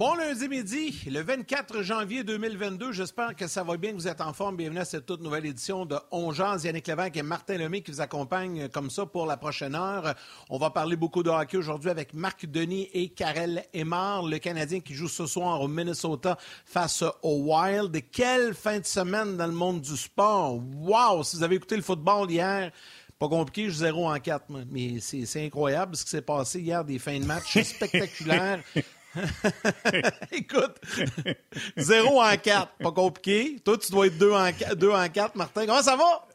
Bon lundi midi, le 24 janvier 2022. J'espère que ça va bien, que vous êtes en forme. Bienvenue à cette toute nouvelle édition de On Yannick Lévesque et Martin Lemay qui vous accompagnent comme ça pour la prochaine heure. On va parler beaucoup de hockey aujourd'hui avec Marc Denis et Karel Emard, le Canadien qui joue ce soir au Minnesota face au Wild. Quelle fin de semaine dans le monde du sport. Wow! Si vous avez écouté le football hier, pas compliqué, je 0 en 4, mais c'est incroyable ce qui s'est passé hier, des fins de match spectaculaires. Écoute, 0 en 4, pas compliqué. Toi, tu dois être 2 en, 4, 2 en 4, Martin. Comment ça va?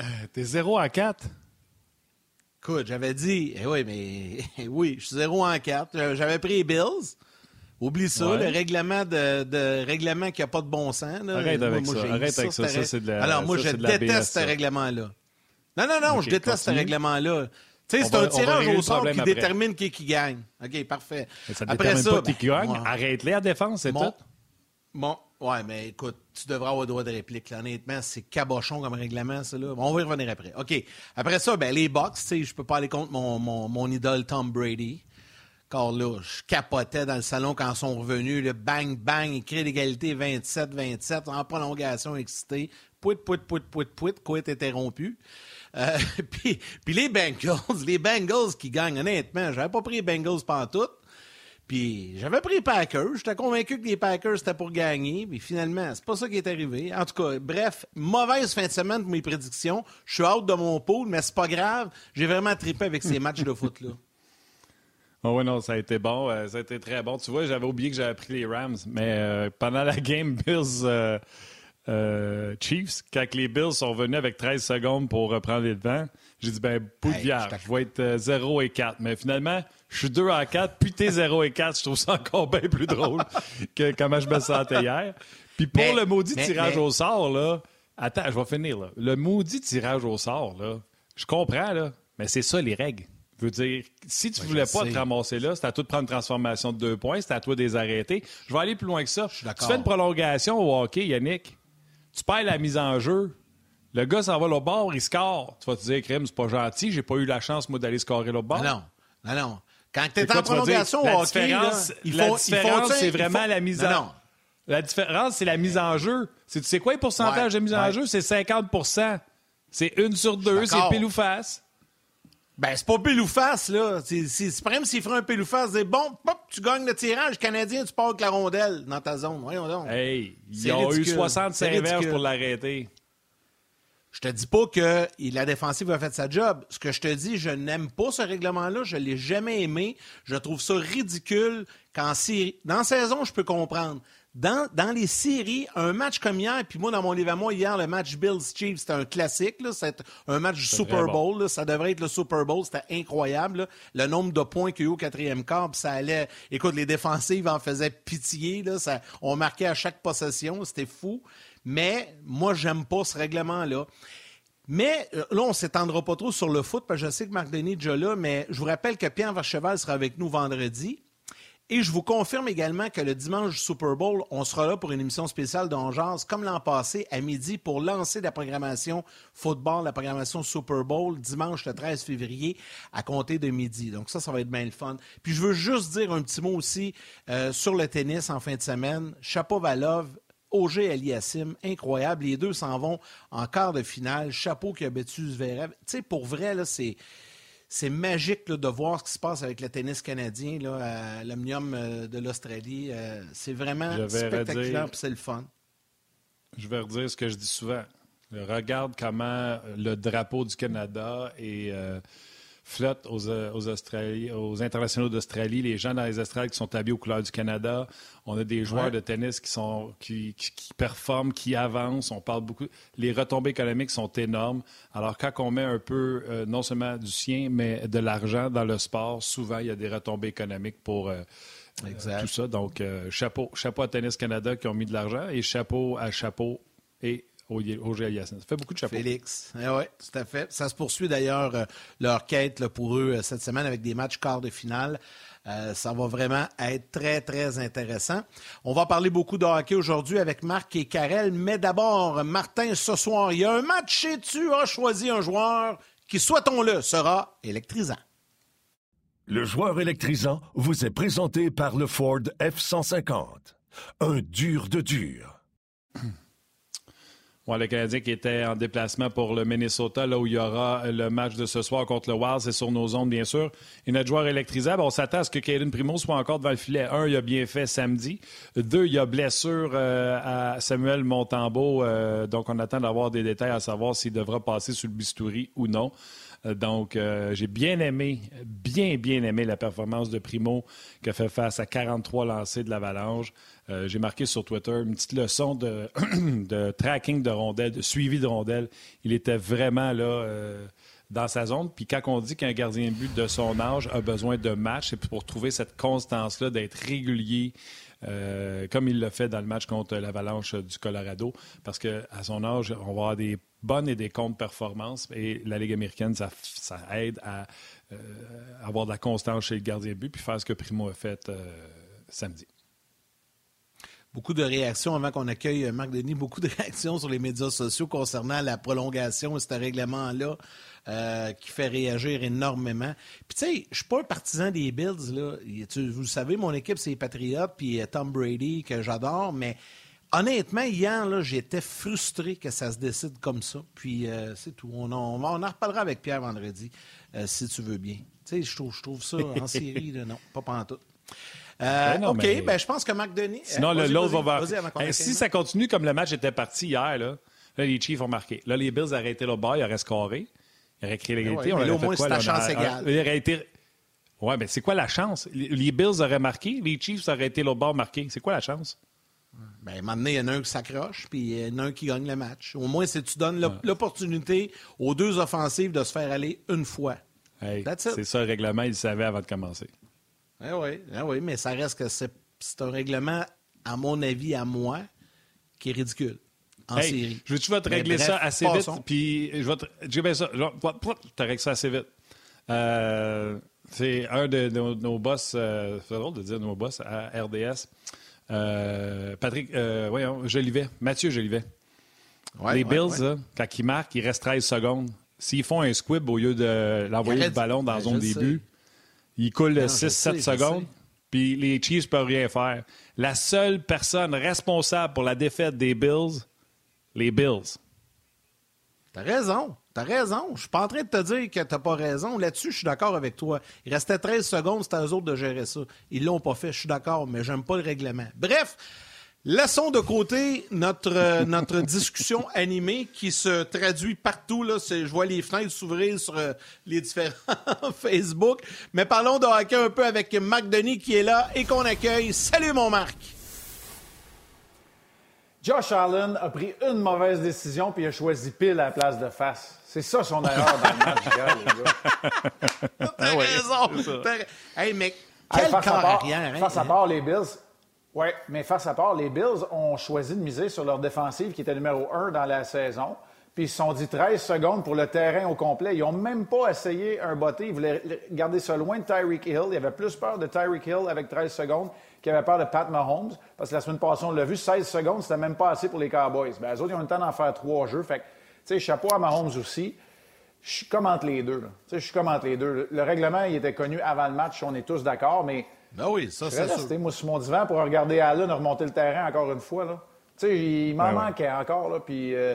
Euh, T'es 0 en 4? Écoute, j'avais dit, eh oui, mais eh oui, je suis 0 en 4. J'avais pris les Bills. Oublie ça, ouais. le règlement de, de règlement qui n'a pas de bon sens. Là. Arrête avec moi, ça. Arrête avec ça. ça, c'est de la, Alors, moi, ça, je déteste ce règlement-là. Non, non, non, okay, je déteste continue. ce règlement-là. Tu sais, c'est un tirage au sort qui après. détermine qui, qui gagne. OK, parfait. Mais ça après détermine ça, pas qui gagne. Ben, Arrête-les à défense, c'est tout. Bon, ouais, mais écoute, tu devras avoir droit de réplique. Là. Honnêtement, c'est cabochon comme règlement, ça. Là. On va y revenir après. OK. Après ça, ben, les box, tu sais, je peux pas aller contre mon, mon, mon idole Tom Brady. Car là, je capotais dans le salon quand ils sont revenus. Le bang, bang, écrit l'égalité 27-27, en prolongation excité. Pouit, pouit, pouit, pouit, pouit, quoi interrompu. Euh, puis, puis les Bengals, les Bengals qui gagnent, honnêtement, j'avais pas pris les Bengals pantoute. Puis j'avais pris les Packers. J'étais convaincu que les Packers c'était pour gagner. Puis finalement, c'est pas ça qui est arrivé. En tout cas, bref, mauvaise fin de semaine pour mes prédictions. Je suis out de mon pool, mais c'est pas grave. J'ai vraiment trippé avec ces matchs de foot-là. Oh oui, non, ça a été bon. Euh, ça a été très bon. Tu vois, j'avais oublié que j'avais pris les Rams, mais euh, pendant la game Bills euh, euh, Chiefs, quand les Bills sont venus avec 13 secondes pour reprendre les devants, j'ai dit, ben, bout de vierge, je vais être 0 et 4. Mais finalement, je suis 2 à 4, puis t'es 0 et 4. Je trouve ça encore bien plus drôle que comment je me sentais hier. Puis pour mais, le maudit mais, tirage mais... au sort, là, attends, je vais finir, là. Le maudit tirage au sort, là, je comprends, là, mais c'est ça les règles. Je veux dire, si tu ne voulais pas sais. te ramasser là, c'était à toi de prendre une transformation de deux points, c'était à toi de les arrêter. Je vais aller plus loin que ça. Tu fais une prolongation au hockey, Yannick, tu perds la mise en jeu. Le gars s'en va au bord, il score. Tu vas te dire, crème, c'est pas gentil, j'ai pas eu la chance, moi, d'aller scorer le bord. Non, non, non. Quand tu es en prolongation au hockey, là, il la faut, différence, c'est vraiment faut... la mise en non. La différence, c'est la mise en jeu. Tu sais quoi le pourcentage ouais, de mise ouais. en jeu? C'est 50 C'est une sur deux, c'est pile ou face. Ben, c'est pas pile ou face, là. C'est même s'il ferait un pile ou face, c'est bon, pop, tu gagnes le tirage canadien, tu pars avec la rondelle dans ta zone. Voyons donc. Hey, ils ont ridicule. eu 65 verges pour l'arrêter. Je te dis pas que la défensive a fait sa job. Ce que je te dis, je n'aime pas ce règlement-là. Je l'ai jamais aimé. Je trouve ça ridicule qu'en série. Dans la saison, je peux comprendre. Dans, dans, les séries, un match comme hier, puis moi, dans mon livre à moi, hier, le match Bills-Chiefs, c'était un classique. C'est un match Super Bowl. Bon. ça devrait être le Super Bowl. C'était incroyable. Là. Le nombre de points qu'il y a eu au quatrième quart, ça allait... Écoute, les défensives en faisaient pitié. Là, ça, on marquait à chaque possession. C'était fou. Mais moi, j'aime pas ce règlement-là. Mais euh, là, on ne s'étendra pas trop sur le foot, parce que je sais que Marc Denis est déjà là, mais je vous rappelle que Pierre Vercheval sera avec nous vendredi. Et je vous confirme également que le dimanche Super Bowl, on sera là pour une émission spéciale d'Ongeance, comme l'an passé, à midi, pour lancer la programmation football, la programmation Super Bowl, dimanche le 13 février, à compter de midi. Donc ça, ça va être bien le fun. Puis je veux juste dire un petit mot aussi euh, sur le tennis en fin de semaine. Chapeau Valov, Auger Aliassim, incroyable. Les deux s'en vont en quart de finale. Chapeau qui a battu Zverev. Tu sais, pour vrai, là, c'est c'est magique là, de voir ce qui se passe avec le tennis canadien là, à l'Omnium euh, de l'Australie. Euh, c'est vraiment spectaculaire et c'est le fun. Je vais redire ce que je dis souvent. Regarde comment le drapeau du Canada est euh, flotte aux, aux, Australie, aux internationaux d'Australie, les gens dans les Australies qui sont habillés aux couleurs du Canada. On a des joueurs ouais. de tennis qui, sont, qui, qui, qui, performent, qui avancent. On parle beaucoup. Les retombées économiques sont énormes. Alors, quand on met un peu, euh, non seulement du sien, mais de l'argent dans le sport, souvent, il y a des retombées économiques pour. Euh, exact. tout ça. Donc, euh, chapeau, chapeau à Tennis Canada qui ont mis de l'argent et chapeau à chapeau et au, au Ça fait beaucoup de chapeaux. Félix, eh oui, tout à fait. Ça se poursuit d'ailleurs euh, leur quête pour eux euh, cette semaine avec des matchs quart de finale. Euh, ça va vraiment être très, très intéressant. On va parler beaucoup de hockey aujourd'hui avec Marc et Karel, mais d'abord, Martin, ce soir, il y a un match et tu as choisi un joueur qui, souhaitons-le, sera électrisant. Le joueur électrisant vous est présenté par le Ford F-150. Un dur de dur. le Canadien qui était en déplacement pour le Minnesota, là où il y aura le match de ce soir contre le Wild, c'est sur nos ondes, bien sûr. Et notre joueur électrisable, on s'attend à ce que Caden Primo soit encore devant le filet. Un, il a bien fait samedi. Deux, il y a blessure euh, à Samuel Montembeau. Euh, donc, on attend d'avoir des détails à savoir s'il devra passer sur le bistouri ou non. Euh, donc, j'ai bien aimé, bien, bien aimé la performance de Primo qui a fait face à 43 lancés de l'Avalanche. Euh, j'ai marqué sur Twitter une petite leçon de, tracking de rondelles, de suivi de rondelles. Il était vraiment là dans sa zone. Puis quand on dit qu'un gardien de but de son âge a besoin de match, c'est pour trouver cette constance-là, d'être régulier, comme il l'a fait dans le match contre l'Avalanche du Colorado. Parce qu'à son âge, on va avoir des bonnes et des contre-performances. Et la Ligue américaine, ça, aide à euh, avoir de la constance chez le gardien de but puis faire ce que Primo a fait euh, samedi. Beaucoup de réactions avant qu'on accueille Marc Denis, beaucoup de réactions sur les médias sociaux concernant la prolongation de ce règlement-là euh, qui fait réagir énormément. Puis tu sais, je suis pas un partisan des Bills. Là. vous le savez, mon équipe, c'est les Patriots, puis Tom Brady, que j'adore, mais Honnêtement, hier, j'étais frustré que ça se décide comme ça. Puis euh, c'est tout. On en, reparlera avec Pierre vendredi, euh, si tu veux bien. Tu sais, je trouve, ça en série, non, pas pantoute. Euh, ben OK, ben, je pense que Marc Denis. Sinon, l'autre va voir. si ça continue comme le match était parti hier, là, les Chiefs ont marqué. Là, les Bills arrêtaient le bas, ils auraient scoré. Ils auraient créé l'égalité. Ben ouais, au moins, c'est la chance égale. Il aurait été... Oui, mais c'est quoi la chance? Les Bills auraient marqué, les Chiefs auraient été l'autre bord marqué. C'est quoi la chance? Bien, maintenant, il y en a un qui s'accroche, puis il y en a un qui gagne le match. Au moins, c'est tu donnes l'opportunité aux deux offensives de se faire aller une fois. c'est ça le règlement, il le savait avant de commencer. Eh oui, eh oui, mais ça reste que c'est un règlement, à mon avis, à moi, qui est ridicule. En série. Je veux-tu vas te régler ça assez vite, puis je vais te. Je vais ça. Je te règle ça assez vite. Euh, c'est un de nos, boss, euh, c'est drôle de dire nos boss à RDS. Euh, Patrick, euh, voyons, Jolivet, Mathieu Jolivet. les Bills, quand ils marquent, il reste 13 secondes. S'ils font un squib au lieu de l'envoyer le ballon dans la zone début, ils coulent 6-7 secondes, puis les Chiefs ne peuvent rien faire. La seule personne responsable pour la défaite des Bills, les Bills. T'as raison. T'as raison. Je suis pas en train de te dire que t'as pas raison. Là-dessus, je suis d'accord avec toi. Il restait 13 secondes, c'était à eux autres de gérer ça. Ils l'ont pas fait, je suis d'accord, mais j'aime pas le règlement. Bref, laissons de côté notre, euh, notre discussion animée qui se traduit partout. Là. Je vois les fenêtres s'ouvrir sur euh, les différents Facebook. Mais parlons de hockey un peu avec Marc Denis qui est là et qu'on accueille. Salut mon Marc! Josh Allen a pris une mauvaise décision puis il a choisi pile à la place de face. C'est ça son erreur dans le match les gars. T'as raison. Hey, mais quel hey, face corps à arrière, hein? Face à part, les Bills... Oui, mais face à part, les Bills ont choisi de miser sur leur défensive qui était numéro un dans la saison. Puis ils se sont dit 13 secondes pour le terrain au complet. Ils n'ont même pas essayé un botté. Ils voulaient garder ça loin de Tyreek Hill. Il y avait plus peur de Tyreek Hill avec 13 secondes qu'il avait peur de Pat Mahomes. Parce que la semaine passée, on l'a vu, 16 secondes, c'était même pas assez pour les Cowboys. Bien, les autres, ils ont le temps d'en faire trois jeux. Fait sais, chapeau à Mahomes aussi. Je suis comme entre les deux. Je suis comme entre les deux. Le règlement, il était connu avant le match, on est tous d'accord, mais. Ben oui, ça, c'est moi, sur mon divan pour regarder Allen remonter le terrain encore une fois. Là. sais, il m'en ben manquait encore. Là, puis, euh,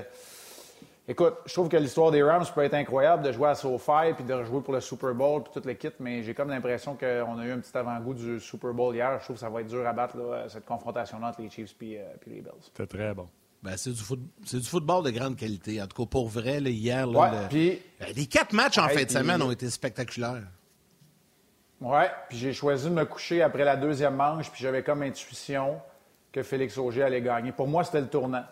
écoute, je trouve que l'histoire des Rams peut être incroyable de jouer à SoFi puis de rejouer pour le Super Bowl puis toute l'équipe, mais j'ai comme l'impression qu'on a eu un petit avant-goût du Super Bowl hier. Je trouve que ça va être dur à battre là, cette confrontation-là entre les Chiefs et euh, les Bills. C'était très bon. Ben, c'est, du du football de grande qualité. En tout cas, pour vrai, hier, les quatre matchs en fin de semaine ont été spectaculaires. Oui, puis j'ai choisi de me coucher après la deuxième manche, puis j'avais comme intuition que Félix Auger allait gagner. Pour moi, c'était le tournant.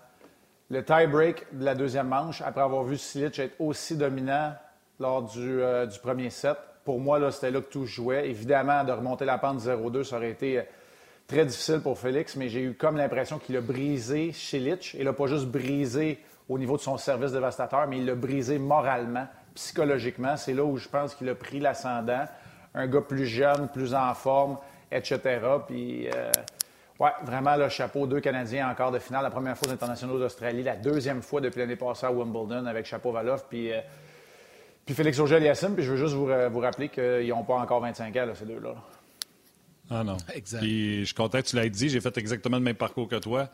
Le tie-break de la deuxième manche, après avoir vu Silic être aussi dominant lors du, euh, du premier set, pour moi, là, c'était là que tout jouait. Évidemment, de remonter la pente 0-2, ça aurait été Très difficile pour Félix, mais j'ai eu comme l'impression qu'il a brisé. Et il n'a pas juste brisé au niveau de son service dévastateur, mais il l'a brisé moralement, psychologiquement. C'est là où je pense qu'il a pris l'ascendant. Un gars plus jeune, plus en forme, etc. Puis, euh, ouais, vraiment, le chapeau. Deux Canadiens en quart de finale. La première fois aux internationaux d'Australie, la deuxième fois depuis l'année passée à Wimbledon avec Chapeau Valoff. Puis, euh, puis Félix Auger-Aliassime. Puis je veux juste vous, vous rappeler qu'ils n'ont pas encore 25 ans, ces deux-là. Ah non. Exact. Puis je suis content que tu l'aies dit. J'ai fait exactement le même parcours que toi.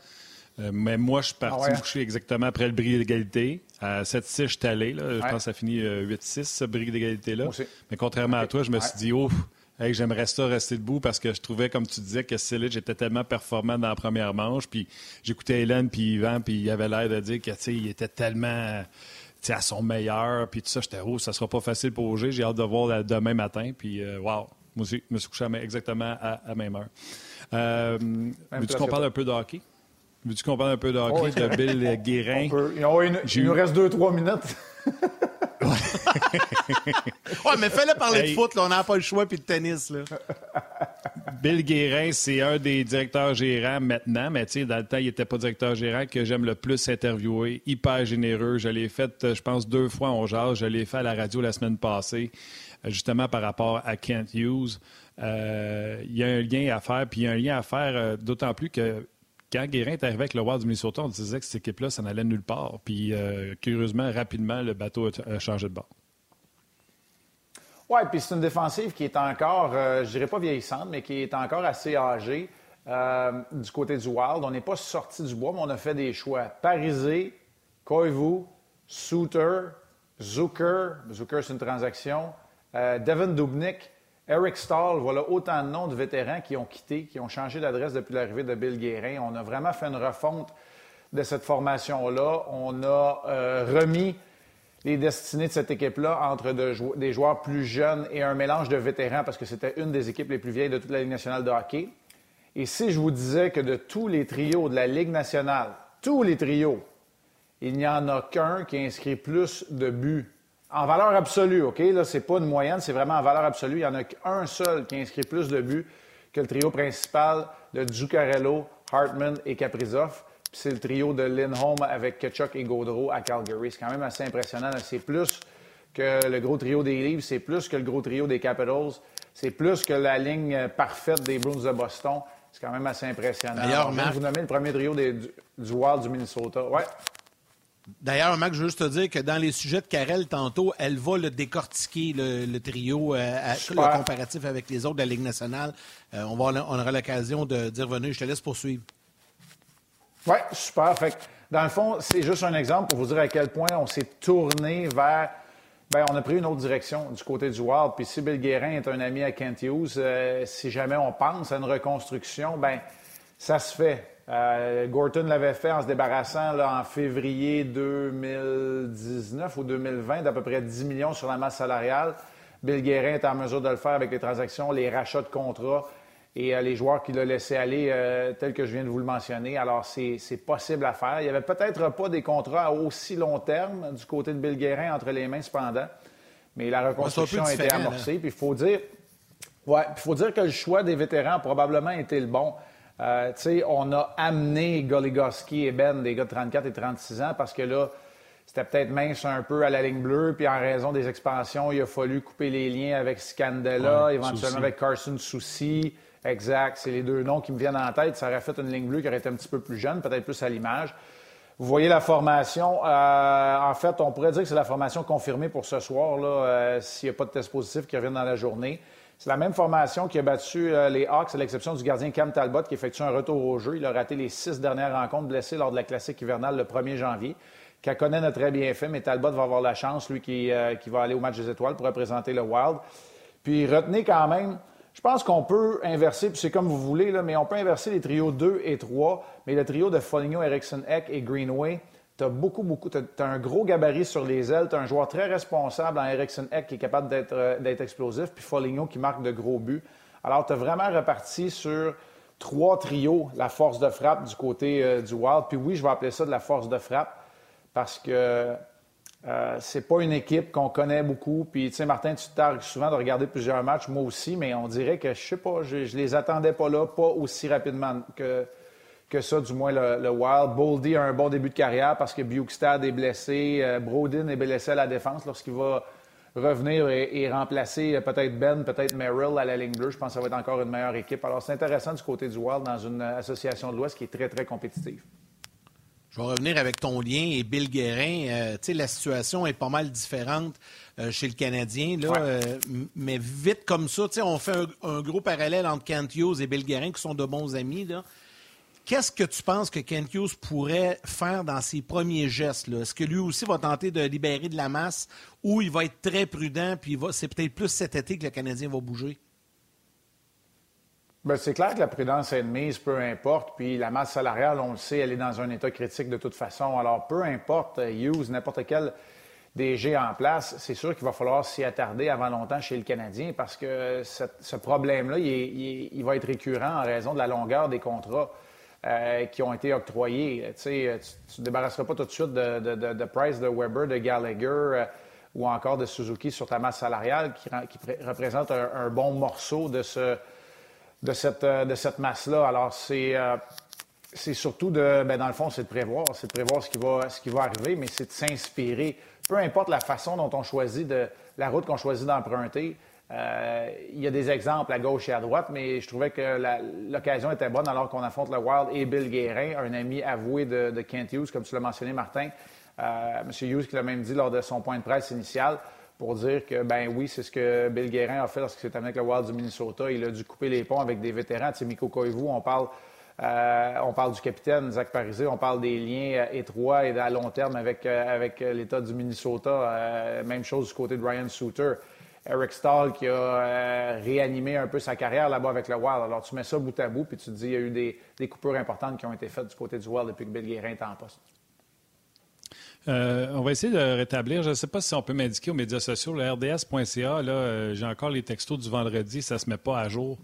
Euh, mais moi, je suis parti ah me coucher exactement après le bris d'égalité. À 7-6, je suis allé. Je pense que ça finit 8-6, ce bris d'égalité-là. Mais contrairement à toi, je me suis dit, oh, j'aimerais ça rester debout parce que je trouvais, comme tu disais, que Silic était tellement performant dans la première manche. Puis j'écoutais Hélène puis Yvan, puis il avait l'air de dire qu'il était tellement à son meilleur. Puis tout ça, j'étais, oh, ça sera pas facile pour Auger. J'ai hâte de voir demain matin. Puis, euh, wow, moi aussi, je me suis couché exactement à, la même heure. Euh, veux-tu qu'on parle un peu de hockey? Veux-tu qu'on parle un peu de hockey de Bill Guérin? il nous reste deux, trois minutes. ouais, mais fais-le parler de foot, là. on n'a pas le choix, puis de tennis. Là. Bill Guérin, c'est un des directeurs gérants maintenant, mais tu sais, dans le temps, il n'était pas directeur gérant que j'aime le plus interviewer. Hyper généreux. Je l'ai fait, je pense, deux fois en jase. Je l'ai fait à la radio la semaine passée, justement par rapport à Kent Hughes. Euh, il y a un lien à faire, puis il y a un lien à faire euh, d'autant plus que quand Guérin est arrivé avec le Wild du Minnesota, on disait que cette équipe-là, ça n'allait nulle part. Puis, euh, curieusement, rapidement, le bateau a, changé de bord. Oui, puis c'est une défensive qui est encore, euh, je dirais pas vieillissante, mais qui est encore assez âgée euh, du côté du Wild. On n'est pas sorti du bois, mais on a fait des choix. Parisé, Koivu, Souter, Zucker. Zucker, c'est une transaction. Devin Dubnik. Eric Stahl, voilà autant de noms de vétérans qui ont quitté, qui ont changé d'adresse depuis l'arrivée de Bill Guérin. On a vraiment fait une refonte de cette formation-là. On a euh, remis les destinées de cette équipe-là entre des joueurs plus jeunes et un mélange de vétérans parce que c'était une des équipes les plus vieilles de toute la Ligue nationale de hockey. Et si je vous disais que de tous les trios de la Ligue nationale, tous les trios, il n'y en a qu'un qui inscrit plus de buts en valeur absolue, OK? Là, c'est pas une moyenne, c'est vraiment en valeur absolue. Il n'y en a qu'un seul qui inscrit plus de buts que le trio principal de Zuccarello, Hartman et Kaprizov. Puis c'est le trio de Lindholm avec Ketchuk et Gaudreau à Calgary. C'est quand même assez impressionnant. C'est plus que le gros trio des Leafs, c'est plus que le gros trio des Capitals, c'est plus que la ligne parfaite des Bruins de Boston. C'est quand même assez impressionnant. D'ailleurs, vous nommez le premier trio du, du Wild du Minnesota. Ouais. D'ailleurs, Mac, je veux juste te dire que dans les sujets de Karel, tantôt, elle va le décortiquer, le, trio, euh, le comparatif avec les autres de la Ligue nationale. Euh, on, va, on aura l'occasion de dire venez, je te laisse poursuivre. Oui, super. Fait dans le fond, c'est juste un exemple pour vous dire à quel point on s'est tourné vers. Bien, on a pris une autre direction du côté du Wild. Puis si Bill Guérin est un ami à Kent Hughes, euh, si jamais on pense à une reconstruction, ben ça se fait. Euh, Gorton l'avait fait en se débarrassant là, en février 2019 ou 2020 d'à peu près 10 millions sur la masse salariale. Bill Guérin est en mesure de le faire avec les transactions, les rachats de contrats et euh, les joueurs qu'il a laissés aller, euh, tels que je viens de vous le mentionner. Alors, c'est possible à faire. Il n'y avait peut-être pas des contrats à aussi long terme du côté de Bill Guérin entre les mains, cependant. Mais la reconstruction a été amorcée. Puis il faut dire, ouais, faut dire que le choix des vétérans a probablement été le bon. Euh, on a amené Goligoski et Ben, des gars de 34 et 36 ans, parce que là, c'était peut-être mince un peu à la ligne bleue, puis en raison des expansions, il a fallu couper les liens avec Scandella, éventuellement avec Carson Soucy. Exact, c'est les deux noms qui me viennent en tête. Ça aurait fait une ligne bleue qui aurait été un petit peu plus jeune, peut-être plus à l'image. Vous voyez la formation. Euh, en fait, on pourrait dire que c'est la formation confirmée pour ce soir, là, euh, s'il n'y a pas de test positif qui revient dans la journée. C'est la même formation qui a battu euh, les Hawks, à l'exception du gardien Cam Talbot, qui effectue un retour au jeu. Il a raté les six dernières rencontres blessées lors de la classique hivernale le 1er janvier. Kakonen a très bien fait, mais Talbot va avoir la chance, lui, qui, euh, qui va aller au match des étoiles pour représenter le Wild. Puis retenez quand même, je pense qu'on peut inverser, puis c'est comme vous voulez, mais on peut inverser les trios 2 et 3, mais le trio de Foligno, Erickson, Eck et Greenway, tu as beaucoup, beaucoup. Tu as, un gros gabarit sur les ailes. Tu as un joueur très responsable en Ericsson Eck qui est capable euh, d'être explosif, puis Foligno qui marque de gros buts. Alors, tu as vraiment reparti sur trois trios, la force de frappe du côté euh, du Wild. Puis oui, je vais appeler ça de la force de frappe parce que euh, c'est pas une équipe qu'on connaît beaucoup. Puis, tu sais, Martin, tu targues souvent de regarder plusieurs matchs, moi aussi, mais on dirait que, je sais pas, je, je les attendais pas là, pas aussi rapidement que, que ça, du moins le, Wild. Boldy a un bon début de carrière parce que Bukestad est blessé. Euh, Brodin est blessé à la défense lorsqu'il va revenir et, remplacer euh, peut-être Ben, peut-être Merrill à la ligne bleue. Je pense que ça va être encore une meilleure équipe. Alors, c'est intéressant du côté du Wild dans une association de l'Ouest qui est très, très compétitive. Je vais revenir avec ton lien et Bill Guérin. Euh, tu sais, la situation est pas mal différente chez le Canadien. Là, mais vite comme ça, on fait un, gros parallèle entre Kent Hughes et Bill Guérin, qui sont de bons amis. Là. Qu'est-ce que tu penses que Kent Hughes pourrait faire dans ses premiers gestes? Est-ce que lui aussi va tenter de libérer de la masse ou il va être très prudent puis c'est peut-être plus cet été que le Canadien va bouger? Bien, c'est clair que la prudence est mise, peu importe. Puis la masse salariale, on le sait, elle est dans un état critique de toute façon. Alors, peu importe Hughes, n'importe quel DG en place, c'est sûr qu'il va falloir s'y attarder avant longtemps chez le Canadien parce que ce problème-là, il, va être récurrent en raison de la longueur des contrats. Euh, qui ont été octroyés. Tu ne te débarrasseras pas tout de suite de, Price, de Weber, de Gallagher euh, ou encore de Suzuki sur ta masse salariale qui, représente un, bon morceau de, ce, de cette, euh, de cette masse-là. Alors, c'est. c'est surtout de, ben dans le fond, c'est de prévoir, c'est de prévoir ce qui va, ce qui va arriver, mais c'est de s'inspirer. Peu importe la façon dont on choisit de, la route qu'on choisit d'emprunter, euh, il y a des exemples à gauche et à droite, mais je trouvais que l'occasion était bonne alors qu'on affronte le Wild et Bill Guérin, un ami avoué de, Kent Hughes, comme tu l'as mentionné, Martin. Euh, M. Hughes qui l'a même dit lors de son point de presse initial pour dire que, ben oui, c'est ce que Bill Guérin a fait lorsqu'il s'est amené avec le Wild du Minnesota. Il a dû couper les ponts avec des vétérans. Tu sais, Miko Koivu, on parle, euh, on parle du capitaine Zach Parisé, on parle des liens étroits et à long terme avec, avec l'État du Minnesota. même chose du côté de Ryan Souter. Eric Stahl qui a euh, réanimé un peu sa carrière là-bas avec le Wild. Alors, tu mets ça bout à bout, puis tu te dis, il y a eu des, coupures importantes qui ont été faites du côté du Wild depuis que Bill Guérin est en poste. Euh, on va essayer de rétablir. Je ne sais pas si on peut m'indiquer aux médias sociaux. Le RDS.ca, là, euh, j'ai encore les textos du vendredi, ça ne se met pas à jour.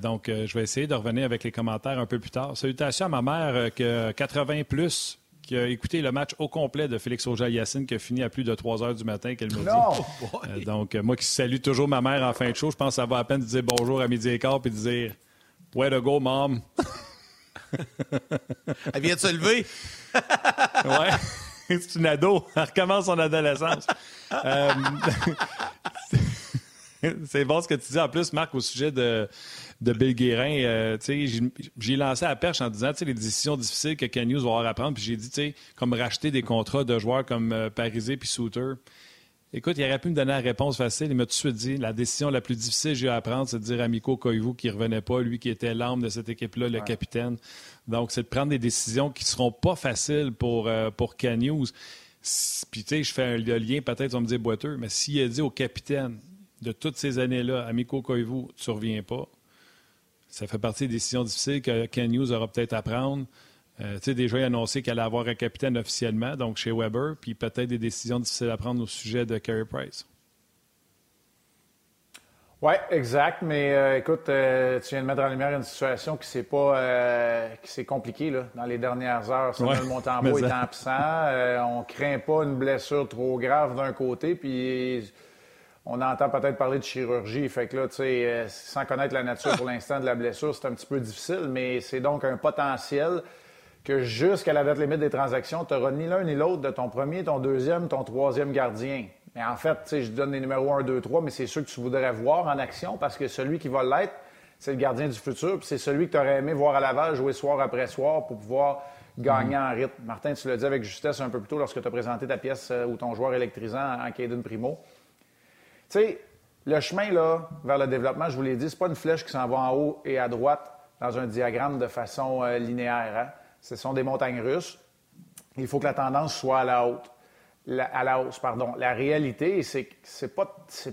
donc, je vais essayer de revenir avec les commentaires un peu plus tard. Salutations à ma mère que 80 plus qui a écouté le match au complet de Félix Auger-Aliassine qui a fini à plus de 3 heures du matin, qu'elle me dit. Euh, donc, euh, moi qui salue toujours ma mère en fin de show, je pense que ça va à peine de dire bonjour à midi et quart puis de dire Way to go, mom. Elle vient de se lever. ouais. C'est une ado. Elle recommence son adolescence. Euh, c'est bon ce que tu dis en plus, Marc, au sujet de de Bill Guérin, euh, j'ai lancé à la perche en disant les décisions difficiles que Ken Hughes va avoir à prendre. Puis j'ai dit, comme racheter des contrats de joueurs comme euh, Parisé puis Souter. Écoute, il aurait pu me donner la réponse facile. Il m'a tout de suite dit la décision la plus difficile que j'ai à prendre, c'est de dire à Miko Koivu qui ne revenait pas, lui qui était l'âme de cette équipe-là, le capitaine. Donc, c'est de prendre des décisions qui ne seront pas faciles pour, euh, pour Ken Hughes. Puis, tu sais, je fais un lien, peut-être, on me dire boiteux, mais s'il a dit au capitaine de toutes ces années-là, à Miko Koivu, tu ne reviens pas, ça fait partie des décisions difficiles que Ken Hughes aura peut-être à prendre. Euh, tu sais, déjà, il a annoncé qu'elle allait avoir un capitaine officiellement, donc chez Weber, puis peut-être des décisions difficiles à prendre au sujet de Carey Price. Oui, exact. Mais euh, écoute, euh, tu viens de mettre en lumière une situation qui s'est pas qui s'est compliquée là, dans les dernières heures. Samuel ouais, Montembeau est absent. on craint pas une blessure trop grave d'un côté, puis on entend peut-être parler de chirurgie. Fait que là, tu sais, euh, sans connaître la nature pour l'instant de la blessure, c'est un petit peu difficile, mais c'est donc un potentiel que jusqu'à la date limite des transactions, tu n'auras ni l'un ni l'autre de ton premier, ton deuxième, ton troisième gardien. Mais en fait, tu sais, je donne les numéros 1, 2, 3, mais c'est ceux que tu voudrais voir en action parce que celui qui va l'être, c'est le gardien du futur, puis c'est celui que tu aurais aimé voir à Laval jouer soir après soir pour pouvoir gagner en rythme. Martin, tu l'as dit avec justesse un peu plus tôt lorsque tu as présenté ta pièce euh, ou ton joueur électrisant en Caden Primo. Tu sais, le chemin là, vers le développement, je vous l'ai dit, ce n'est pas une flèche qui s'en va en haut et à droite dans un diagramme de façon euh, linéaire. Hein. Ce sont des montagnes russes. Il faut que la tendance soit à la hausse. La réalité, c'est que ce n'est pas,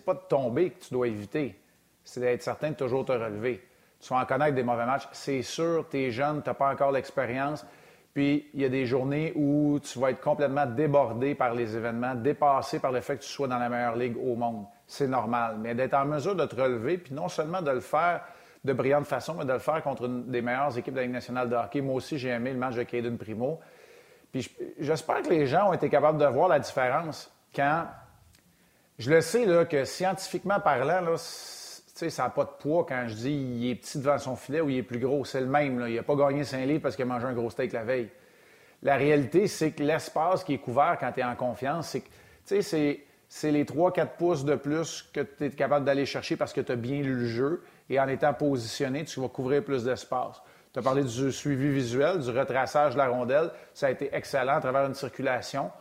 pas de tomber que tu dois éviter. C'est d'être certain de toujours te relever. Tu vas en connaître des mauvais matchs. C'est sûr, tu es jeune, tu n'as pas encore l'expérience. Puis, il y a des journées où tu vas être complètement débordé par les événements, dépassé par le fait que tu sois dans la meilleure ligue au monde c'est normal. Mais d'être en mesure de te relever, puis non seulement de le faire de brillante façon, mais de le faire contre une des meilleures équipes de la Ligue nationale de hockey. Moi aussi, j'ai aimé le match de Caden Primo. Puis j'espère que les gens ont été capables de voir la différence quand. Je le sais là, que scientifiquement parlant, sais, ça n'a pas de poids quand je dis il est petit devant son filet ou il est plus gros. C'est le même. Là. Il n'a pas gagné 5 livres parce qu'il a mangé un gros steak la veille. La réalité, c'est que l'espace qui est couvert quand tu es en confiance, c'est que, sais, c'est les 3-4 pouces de plus que tu es capable d'aller chercher parce que tu as bien lu le jeu. Et en étant positionné, tu vas couvrir plus d'espace. Tu as parlé du suivi visuel, du retraçage de la rondelle. Ça a été excellent à travers une circulation.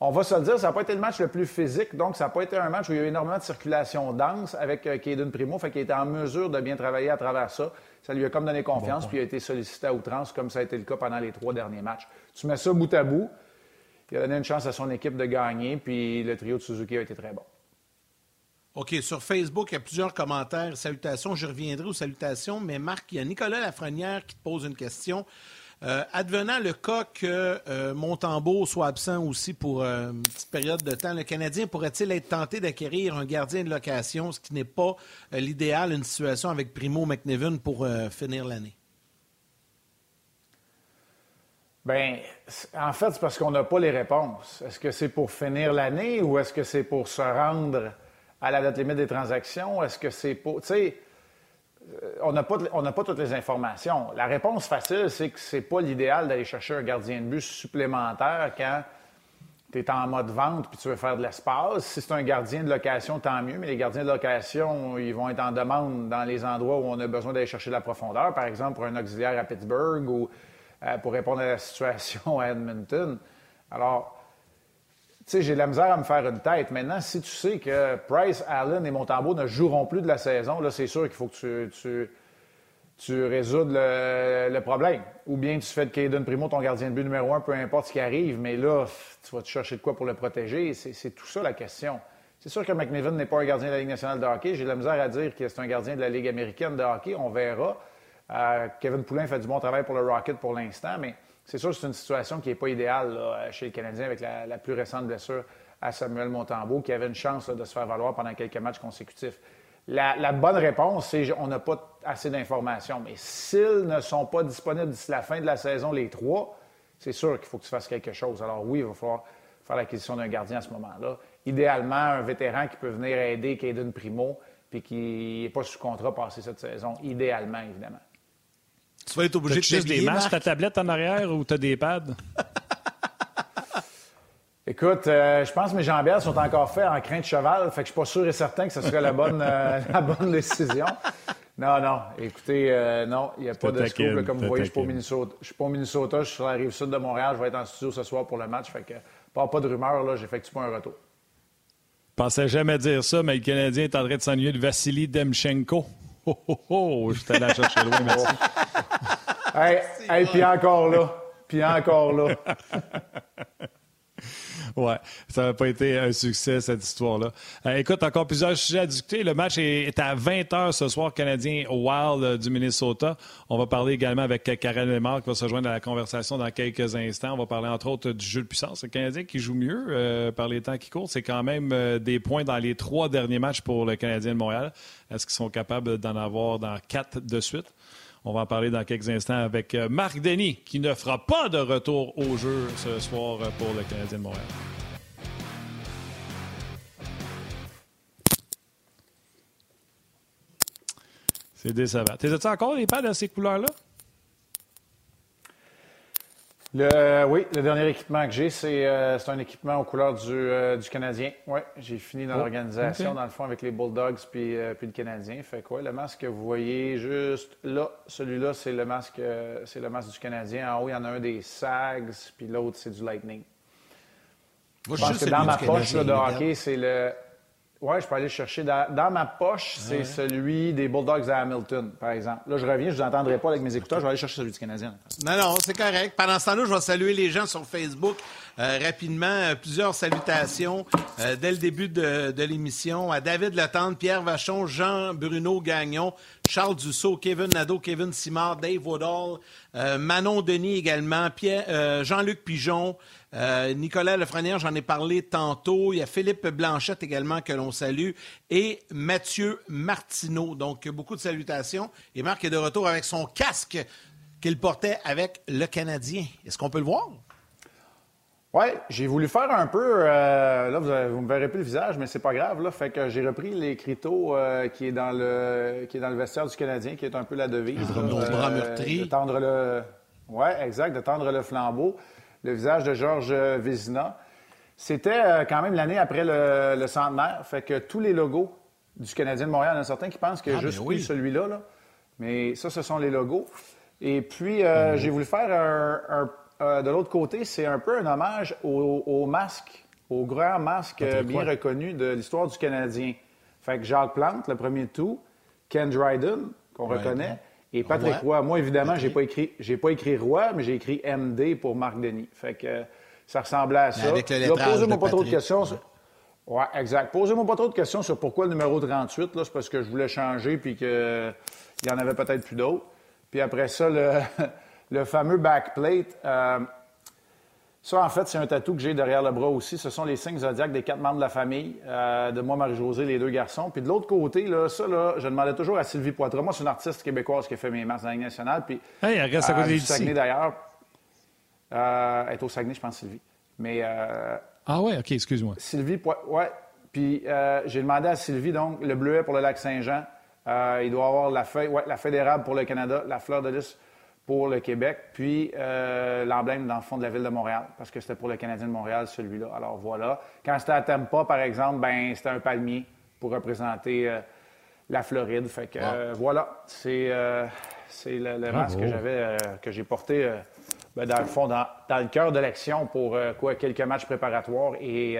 On va se le dire, ça n'a pas été le match le plus physique, donc ça n'a pas été un match où il y a eu énormément de circulation dense avec euh, Caden Primo, fait qu'il était en mesure de bien travailler à travers ça. Ça lui a comme donné confiance, puis il a été sollicité à outrance, comme ça a été le cas pendant les trois derniers matchs. Tu mets ça bout à bout, il a donné une chance à son équipe de gagner, puis le trio de Suzuki a été très bon. OK, sur Facebook, il y a plusieurs commentaires. Salutations, je reviendrai aux salutations, mais Marc, il y a Nicolas Lafrenière qui te pose une question. Euh, advenant le cas que euh, soit absent aussi pour euh, une petite période de temps, le Canadien pourrait-il être tenté d'acquérir un gardien de location, ce qui n'est pas l'idéal, une situation avec Primo McNevin pour finir l'année? Bien, en fait, c'est parce qu'on n'a pas les réponses. Est-ce que c'est pour finir l'année ou est-ce que c'est pour se rendre à la date limite des transactions? Est-ce que c'est pour. Tu sais, on n'a pas, pas toutes les informations. La réponse facile, c'est que c'est pas l'idéal d'aller chercher un gardien de but supplémentaire quand tu es en mode vente puis tu veux faire de l'espace. Si c'est un gardien de location, tant mieux, mais les gardiens de location, ils vont être en demande dans les endroits où on a besoin d'aller chercher de la profondeur, par exemple pour un auxiliaire à Pittsburgh ou euh, pour répondre à la situation à Edmonton. Alors, tu sais, j'ai de la misère à me faire une tête. Maintenant, si tu sais que Price, Allen et Montembeau ne joueront plus de la saison, là, c'est sûr qu'il faut que tu, tu, tu résoudes le, problème. Ou bien tu fais de Caden Primo ton gardien de but numéro un, peu importe ce qui arrive, mais là, tu vas te chercher de quoi pour le protéger? C'est tout ça la question. C'est sûr que McNevin n'est pas un gardien de la Ligue nationale de hockey. J'ai de la misère à dire que c'est un gardien de la Ligue américaine de hockey. On verra. Euh, Kevin Poulin fait du bon travail pour le Rocket pour l'instant, mais c'est sûr que c'est une situation qui n'est pas idéale chez les Canadiens avec la, plus récente blessure à Samuel Montembeau, qui avait une chance de se faire valoir pendant quelques matchs consécutifs. La, bonne réponse, c'est qu'on n'a pas assez d'informations. Mais s'ils ne sont pas disponibles d'ici la fin de la saison, les trois, c'est sûr qu'il faut que tu fasses quelque chose. Alors oui, il va falloir faire l'acquisition d'un gardien à ce moment-là. Idéalement, un vétéran qui peut venir aider Caden Primo puis qui n'est pas sous contrat passer cette saison. Idéalement, évidemment. Tu vas être obligé de juste des masques, ta tablette en arrière ou tu as des pads? Écoute, euh, je pense que mes jambières sont encore faites en crin de cheval, fait que je suis pas sûr et certain que ce serait la bonne, euh, la bonne décision. Non, non. Écoutez, euh, non, il n'y a pas de scoop. comme vous voyez, je suis pas au Minnesota. Je suis pas au Minnesota, je suis sur la rive sud de Montréal. Je vais être en studio ce soir pour le match. Fait que pas, pas de rumeur, là, j'effectue pas un retour. Je pensais jamais dire ça, mais le Canadien est en train de s'ennuyer de Vassili Demchenko. Oh, oh, oh, je suis allé chercher loin, merci. hey, hey puis encore là. Puis encore là. Ouais, ça n'a pas été un succès, cette histoire-là. Euh, écoute, encore plusieurs sujets à discuter. Le match est, à 20 h ce soir, Canadien Wild euh, du Minnesota. On va parler également avec Karen Lemar qui va se joindre à la conversation dans quelques instants. On va parler entre autres du jeu de puissance. Le Canadien qui joue mieux euh, par les temps qui courent. C'est quand même des points dans les trois derniers matchs pour le Canadien de Montréal. Est-ce qu'ils sont capables d'en avoir dans quatre de suite? On va en parler dans quelques instants avec euh, Marc Denis, qui ne fera pas de retour au jeu ce soir euh, pour le Canadien de Montréal. C'est décevant. T'es-tu encore les pads de ces couleurs-là? Le, oui, le dernier équipement que j'ai, c'est euh, un équipement aux couleurs du, euh, du Canadien. Oui, j'ai fini dans oh, l'organisation, dans le fond, avec les Bulldogs puis, euh, puis le Canadien. Fait quoi, le masque que vous voyez juste là, celui-là, c'est le masque c'est le masque du Canadien. En haut, il y en a un des Sags, puis l'autre, c'est du Lightning. je pense que dans ma poche de hockey, c'est le oui, je peux aller chercher. Dans, ma poche, c'est celui des Bulldogs à Hamilton, par exemple. Là, je reviens, je ne vous entendrai pas avec mes écouteurs, je vais aller chercher celui du Canadien. Non, non, c'est correct. Pendant ce temps-là, je vais saluer les gens sur Facebook. Euh, rapidement, euh, plusieurs salutations euh, dès le début de, l'émission à David Latente, Pierre Vachon, Jean-Bruno Gagnon, Charles Dussault, Kevin Nadeau, Kevin Simard, Dave Woodall, Manon Denis également, Jean-Luc Pigeon, euh, Nicolas Lefrenière, j'en ai parlé tantôt. Il y a Philippe Blanchette également que l'on salue et Mathieu Martineau. Donc, beaucoup de salutations. Et Marc est de retour avec son casque qu'il portait avec le Canadien. Est-ce qu'on peut le voir? Oui, j'ai voulu faire un peu. Euh, là, vous ne me verrez plus le visage, mais c'est pas grave. Là, fait que j'ai repris l'écriteau euh, qui est dans le qui est dans le vestiaire du Canadien, qui est un peu la devise. Ah, nos bras meurtris. De tendre le. Oui, exact, de tendre le flambeau. Le visage de Georges Vézina. C'était euh, quand même l'année après le, centenaire. Fait que tous les logos du Canadien de Montréal, il y en a certains qui pensent que ah, juste ben celui-là. Là. Mais ça, ce sont les logos. Et puis, ben j'ai voulu faire un euh, de l'autre côté, c'est un peu un hommage au, masque, au grand masque euh, bien reconnu de l'histoire du Canadien. Fait que Jacques Plante, le premier de tout, Ken Dryden, qu'on reconnaît, et Patrick Roy. Moi, évidemment, j'ai pas écrit, j'ai pas écrit Roy, mais j'ai écrit MD pour Marc Denis. Fait que ça ressemblait à ça. posez-moi pas trop de questions. Oui, exact. Posez-moi pas trop de questions sur pourquoi le numéro 38. Là, c'est parce que je voulais changer puis qu'il y en avait peut-être plus d'autres. Puis après ça, le, le fameux backplate. Euh, ça, en fait, c'est un tatou que j'ai derrière le bras aussi. Ce sont les signes zodiaques des quatre membres de la famille, euh, de moi, Marie-Josée, les deux garçons. Puis de l'autre côté, là, ça, là, je demandais toujours à Sylvie Poitras. Moi, c'est une artiste québécoise qui a fait mes masques dans la Ligue nationale. Puis, hey, elle reste à côté du Saguenay, d'ailleurs. Euh, elle est au Saguenay, je pense, Sylvie. Mais. ah ouais, OK, excuse-moi. Sylvie Poitras. Ouais. Puis j'ai demandé à Sylvie, donc, le bleuet pour le lac Saint-Jean. il doit avoir la feuille, ouais, la fédérale pour le Canada, la fleur de lys pour le Québec, puis euh, l'emblème dans le fond de la ville de Montréal, parce que c'était pour le Canadien de Montréal, celui-là. Alors voilà. Quand c'était à Tampa, par exemple, ben c'était un palmier pour représenter euh, la Floride. Fait que euh, voilà, c'est c'est le, le masque que j'avais que j'ai porté ben, dans le fond, dans, dans le cœur de l'action pour quoi quelques matchs préparatoires et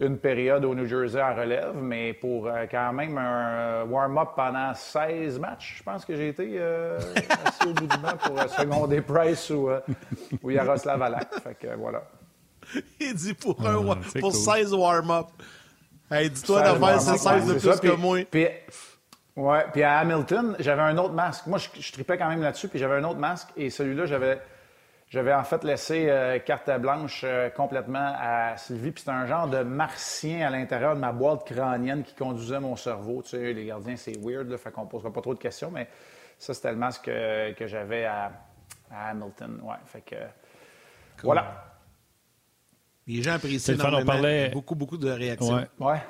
une période au New Jersey en relève, mais pour euh, quand même un euh, warm-up pendant 16 matchs, je pense que j'ai été euh, assez au bout du banc pour seconder Price ou, ou Yaroslav Alak. Fait que voilà. Il dit pour, un, pour 16 warm-up. Hey, dis-toi de faire 16 de plus que moi. Puis, ouais, puis à Hamilton, j'avais un autre masque. Moi, je, je tripais quand même là-dessus, puis j'avais un autre masque, et celui-là, j'avais j'avais en fait laissé euh, carte blanche euh, complètement à Sylvie. Puis c'était un genre de martien à l'intérieur de ma boîte crânienne qui conduisait mon cerveau. Tu sais, les gardiens, c'est weird, là, fait qu'on posera pas trop de questions, mais ça, c'était le masque euh, que j'avais à, Hamilton. Ouais, fait que. Voilà. Les gens apprécient énormément. parlait... Beaucoup, beaucoup de réactions. Ouais.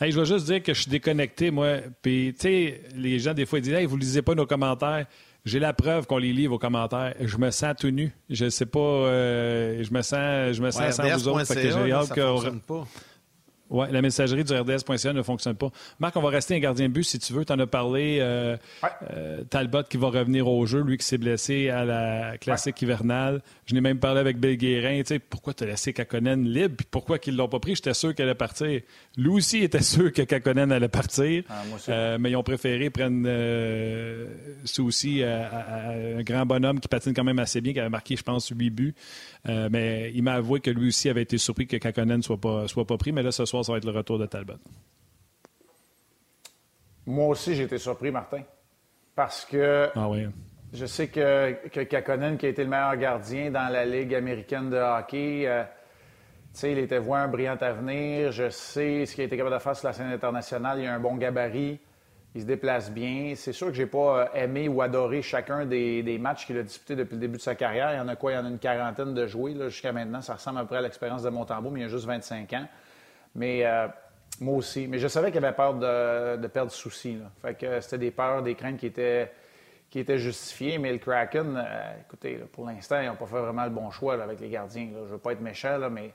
je vais juste dire que je suis déconnecté, moi. Puis, tu sais, les gens, des fois, ils disent Hey, vous lisez pas nos commentaires. J'ai la preuve qu'on les livre aux commentaires. Je me sens tout nu. Je sais pas. Euh, je me sens, je me sens sans vous autres. Fait que j'ai hâte que. Oui, la messagerie du RDS.ca ne fonctionne pas. Marc, on va rester un gardien de but si tu veux. Tu en as parlé. Euh, euh, Talbot qui va revenir au jeu, lui qui s'est blessé à la classique hivernale. Je n'ai même parlé avec Bill Guérin. Tu sais, pourquoi tu as laissé Kakonen libre puis pourquoi qu'ils ne l'ont pas pris? J'étais sûr qu'elle allait partir. Lui aussi était sûr que Kakonen allait partir. Ah, euh, mais ils ont préféré prendre Souci à, un grand bonhomme qui patine quand même assez bien, qui avait marqué, je pense, 8 buts. mais il m'a avoué que lui aussi avait été surpris que Kakonen ne soit pas, soit pas pris. Mais là, ce soir, ça va être le retour de Talbot. Moi aussi, j'ai été surpris, Martin. Parce que ah oui. je sais que, que Kakonen, qui a été le meilleur gardien dans la Ligue américaine de hockey, euh, il était voué un brillant avenir. Je sais ce qu'il a été capable de faire sur la scène internationale. Il a un bon gabarit. Il se déplace bien. C'est sûr que j'ai pas euh, aimé ou adoré chacun des, matchs qu'il a disputés depuis le début de sa carrière. Il y en a quoi? Il y en a une quarantaine de joués jusqu'à maintenant. Ça ressemble à peu près à l'expérience de Montembeau, mais il y a juste 25 ans. Mais euh, moi aussi. Mais je savais qu'il avait peur de, perdre souci. Fait que c'était des peurs, des craintes qui étaient, qui étaient justifiées. Mais le Kraken, euh, écoutez, pour l'instant, ils n'ont pas fait vraiment le bon choix avec les gardiens. Je ne veux pas être méchant, mais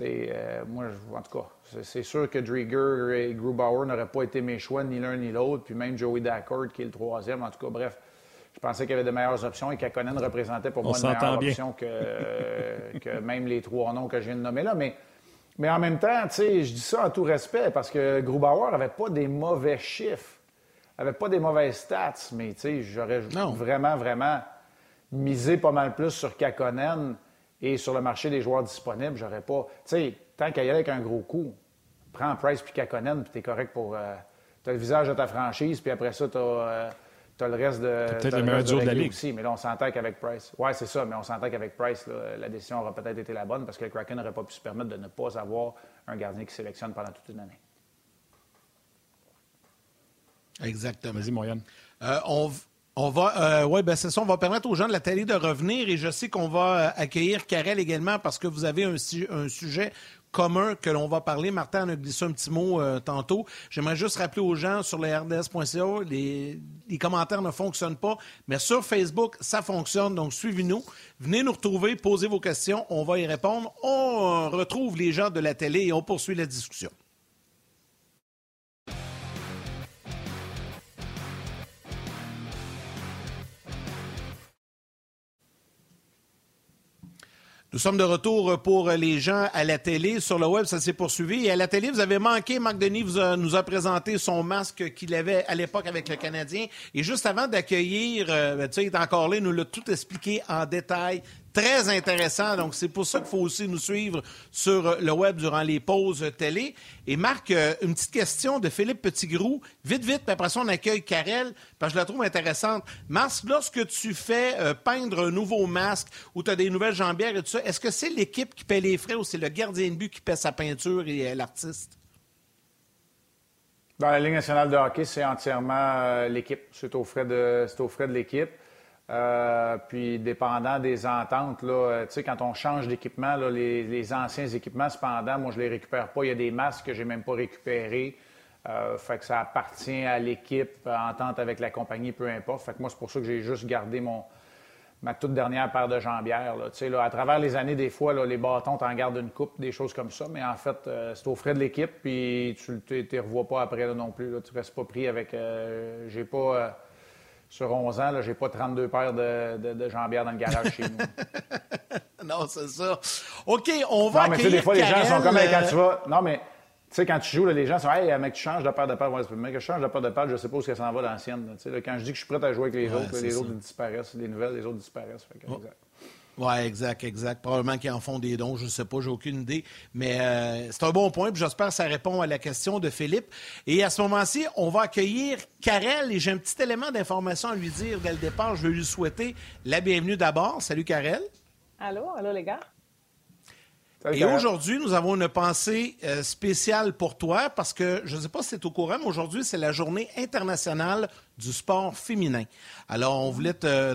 euh, moi, en tout cas, c'est sûr que Drieger et Grubauer n'auraient pas été mes choix, ni l'un ni l'autre. Puis même Joey Dackord, qui est le troisième. En tout cas, bref. Je pensais qu'il y avait de meilleures options et qu'Akonen représentait pour moi une meilleure option que, que, même les trois noms que je viens de nommer là. Mais mais en même temps, je dis ça en tout respect parce que Grubauer n'avait pas des mauvais chiffres, n'avait pas des mauvaises stats, mais j'aurais vraiment, vraiment misé pas mal plus sur Kakonen et sur le marché des joueurs disponibles. J'aurais pas. Tu sais, tant qu'à y aller avec un gros coup, prends Price puis Kakonen, puis t'es correct pour. Euh, tu as le visage de ta franchise, puis après ça, tu as tu as le reste de. Peut-être le meilleur duo de la Ligue. Aussi, mais là, on s'entend qu'avec Price. Oui, c'est ça, mais on s'entend qu'avec Price, la décision aura peut-être été la bonne parce que le Kraken n'aurait pas pu se permettre de ne pas avoir un gardien qui sélectionne pendant toute une année. Exactement. Vas-y, Moyenne. Euh, on, On va, euh, ouais, ben c'est ça. On va permettre aux gens de la télé de revenir et je sais qu'on va euh, accueillir Karel également parce que vous avez un, un sujet commun que l'on va parler. Martin en a glissé un petit mot euh, tantôt. J'aimerais juste rappeler aux gens sur le rds.ca, les, les commentaires ne fonctionnent pas, mais sur Facebook, ça fonctionne. Donc, suivez-nous. Venez nous retrouver, posez vos questions, on va y répondre. On retrouve les gens de la télé et on poursuit la discussion. Nous sommes de retour pour les gens à la télé. Sur le web, ça s'est poursuivi. À la télé, vous avez manqué, Marc Denis nous a présenté son masque qu'il avait à l'époque avec le Canadien. Et juste avant d'accueillir, euh, ben, tu sais, il est encore là, il nous l'a tout expliqué en détail très intéressant. Donc, c'est pour ça qu'il faut aussi nous suivre sur le web durant les pauses télé. Et Marc, euh, une petite question de Philippe Petitgrou. Vite, vite, puis après ça, on accueille Karel, parce que je la trouve intéressante. Marc, lorsque tu fais euh, peindre un nouveau masque ou tu as des nouvelles jambières et tout ça, est-ce que c'est l'équipe qui paie les frais ou c'est le gardien de but qui paie sa peinture et euh, l'artiste? Dans la Ligue nationale de hockey, c'est entièrement l'équipe. C'est aux frais de, aux frais de l'équipe. Euh, puis, dépendant des ententes, là, euh, quand on change d'équipement, les, anciens équipements, cependant, moi, je les récupère pas. Il y a des masques que j'ai même pas récupérés. Euh, fait que ça appartient à l'équipe, entente avec la compagnie, peu importe. Fait que moi, c'est pour ça que j'ai juste gardé mon, ma toute dernière paire de jambières. Là. Là, à travers les années, des fois, là, les bâtons, t'en gardes une coupe, des choses comme ça. Mais en fait, c'est aux frais de l'équipe, puis tu ne les revois pas après non plus. Tu restes pas pris avec... j'ai pas sur 11 ans, je n'ai pas 32 paires de, de, jambières dans le garage chez nous. non, c'est ça. OK, on va. Non, mais tu sais, des fois, les gens sont comme quand tu vas. Non, mais. Tu sais, quand tu joues, les gens sont Hey, mec, tu changes de paire de paire. Ouais, mec, je change de paire de paire, je sais pas où ça s'en va l'ancienne. Quand je dis que je suis prêt à jouer avec les autres, les autres disparaissent. Les nouvelles, les autres disparaissent. Fait que, exact. Oui, exact, exact. Probablement qu'ils en font des dons, je ne sais pas, j'ai aucune idée. Mais euh, c'est un bon point, puis j'espère que ça répond à la question de Philippe. Et à ce moment-ci, on va accueillir Karel, et j'ai un petit élément d'information à lui dire dès le départ. Je veux lui souhaiter la bienvenue d'abord. Salut, Karel. Allô, allô, les gars. Et aujourd'hui, nous avons une pensée euh, spéciale pour toi parce que, je ne sais pas si c'est au courant, mais aujourd'hui, c'est la journée internationale du sport féminin. Alors, on voulait te,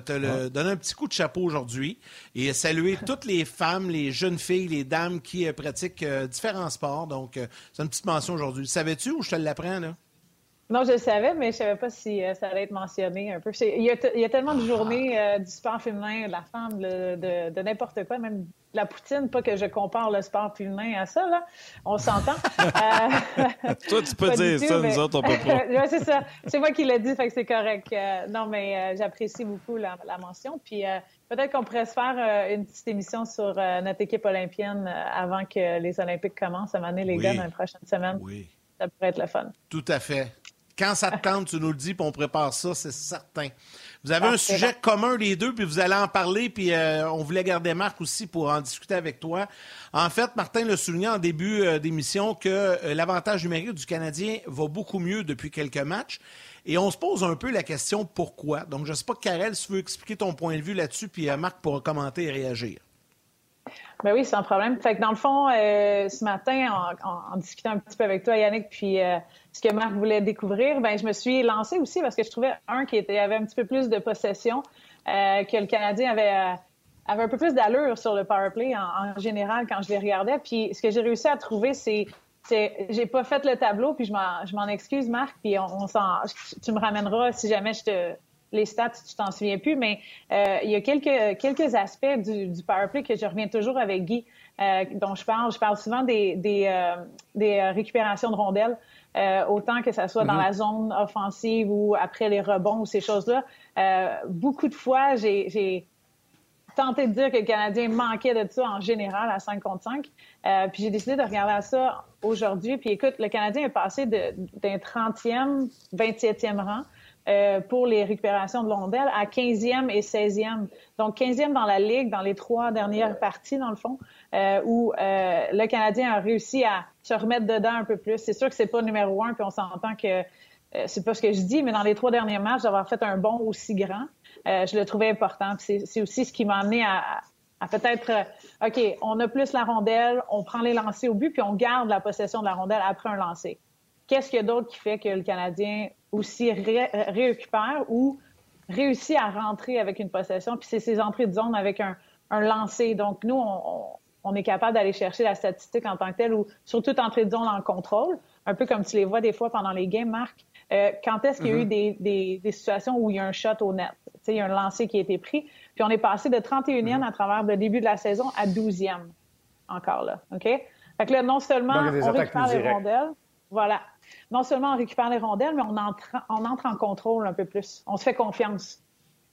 donner un petit coup de chapeau aujourd'hui et saluer toutes les femmes, les jeunes filles, les dames qui euh, pratiquent euh, différents sports. Donc, c'est une petite mention aujourd'hui. Savais-tu ou je te l'apprends, là? Non, je le savais, mais je ne savais pas si ça allait être mentionné un peu. Il y a, tellement de journées du sport féminin, de la femme, de, de n'importe quoi, même la poutine, pas que je compare le sport féminin à ça, là. On s'entend. Euh, Toi, tu peux dire ça, nous autres, on peut pas. oui, c'est ça. C'est moi qui l'ai dit, fait que c'est correct. Euh, non, mais euh, j'apprécie beaucoup la, mention. Puis peut-être qu'on pourrait se faire une petite émission sur notre équipe olympienne avant que les Olympiques commencent à mener les gars dans les prochaines semaines. Oui. Ça pourrait être le fun. Tout à fait. Quand ça te tente, tu nous le dis, puis on prépare ça, c'est certain. Vous avez un sujet commun les deux, puis vous allez en parler, puis euh, on voulait garder Marc aussi pour en discuter avec toi. En fait, Martin le soulignait en début euh, d'émission que euh, l'avantage numérique du Canadien va beaucoup mieux depuis quelques matchs. Et on se pose un peu la question pourquoi? Donc, je ne sais pas, Karel, si tu veux expliquer ton point de vue là-dessus, puis Marc pourra commenter et réagir. Ben oui, sans problème. Fait que dans le fond, euh, ce matin, en, discutant un petit peu avec toi, Yannick, puis euh, ce que Marc voulait découvrir, ben je me suis lancée aussi parce que je trouvais un qui était, avait un petit peu plus de possession, euh, que le Canadien avait avait un peu plus d'allure sur le power play en, général quand je les regardais. Puis ce que j'ai réussi à trouver, c'est j'ai pas fait le tableau, puis je m'en excuse, Marc, puis on, tu me ramèneras si jamais je te les stats, tu t'en souviens plus, mais euh, il y a quelques, quelques aspects du, du powerplay que je reviens toujours avec Guy, euh, dont je parle. Je parle souvent des, des, euh, des récupérations de rondelles, autant que ça soit dans mm-hmm. la zone offensive ou après les rebonds ou ces choses-là. beaucoup de fois, j'ai tenté de dire que le Canadien manquait de ça en général à 5 contre 5. puis j'ai décidé de regarder à ça aujourd'hui. Puis écoute, le Canadien est passé d'un 30e, 27e rang euh, pour les récupérations de Londel à 15e et 16e. Donc 15e dans la Ligue, dans les trois dernières parties, dans le fond, euh, où euh, le Canadien a réussi à se remettre dedans un peu plus. C'est sûr que c'est pas numéro un, puis on s'entend que euh, c'est pas ce que je dis, mais dans les trois derniers matchs, d'avoir fait un bond aussi grand, je le trouvais important. C'est aussi ce qui m'a amené à, à peut-être, OK, on a plus la rondelle, on prend les lancers au but, puis on garde la possession de la rondelle après un lancer. Qu'est-ce qu'il y a d'autre qui fait que le Canadien aussi récupère ou réussi à rentrer avec une possession, puis c'est ces entrées de zone avec un, un lancer. Donc, nous, on, on est capable d'aller chercher la statistique en tant que telle ou surtout entrée de zone en contrôle, un peu comme tu les vois des fois pendant les games, Marc. Euh, quand est-ce qu'il y a eu mm-hmm. des, des, situations où il y a un shot au net? il y a un lancer qui a été pris. Puis on est passé de 31e mm-hmm. à travers le début de la saison à 12e encore là. OK? Fait que là, non seulement on récupère les rondelles, voilà. Non seulement on récupère les rondelles, mais on entre, on entre en contrôle un peu plus. On se fait confiance.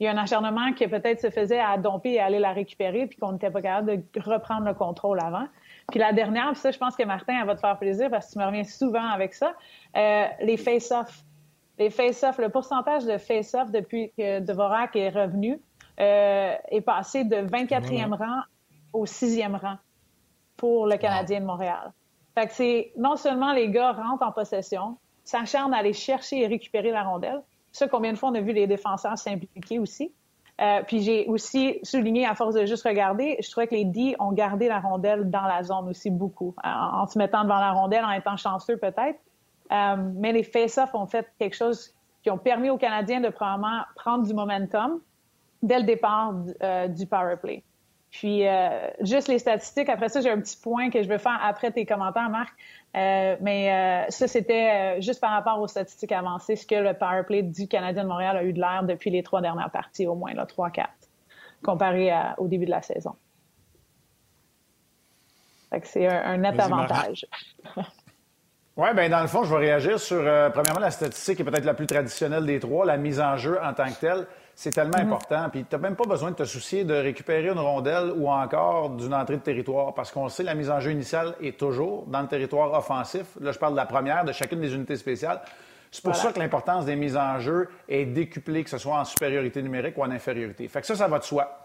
Il y a un acharnement qui peut-être se faisait à domper et aller la récupérer, puis qu'on n'était pas capable de reprendre le contrôle avant. Puis la dernière, puis ça, je pense que Martin, elle va te faire plaisir parce que tu me reviens souvent avec ça, euh, les face-off. Les face-off, le pourcentage de face-off depuis que Dvorak est revenu euh, est passé de 24e rang au 6e rang pour le Canadien de Montréal. C'est non seulement les gars rentrent en possession, s'acharnent à aller chercher et récupérer la rondelle. Ça, combien de fois on a vu les défenseurs s'impliquer aussi. Euh, puis j'ai aussi souligné, à force de juste regarder, je trouvais que les D ont gardé la rondelle dans la zone aussi beaucoup, en, se mettant devant la rondelle, en étant chanceux peut-être. Euh, mais les face-offs ont fait quelque chose qui ont permis aux Canadiens de probablement prendre du momentum dès le départ euh, du power play. Puis euh, juste les statistiques. Après ça, j'ai un petit point que je veux faire après tes commentaires, Marc. Euh, mais euh, ça, c'était juste par rapport aux statistiques avancées, ce que le power play du Canadien de Montréal a eu de l'air depuis les trois dernières parties, au moins, là, 3-4, comparé au début de la saison. Fait que c'est un, net avantage. Oui, bien, dans le fond, je vais réagir sur, premièrement, la statistique qui est peut-être la plus traditionnelle des trois, la mise en jeu en tant que telle. C'est tellement important. Puis tu n'as même pas besoin de te soucier de récupérer une rondelle ou encore d'une entrée de territoire parce qu'on sait la mise en jeu initiale est toujours dans le territoire offensif. Là, je parle de la première de chacune des unités spéciales. C'est pour ça que l'importance des mises en jeu est décuplée, que ce soit en supériorité numérique ou en infériorité. Fait que ça, ça va de soi.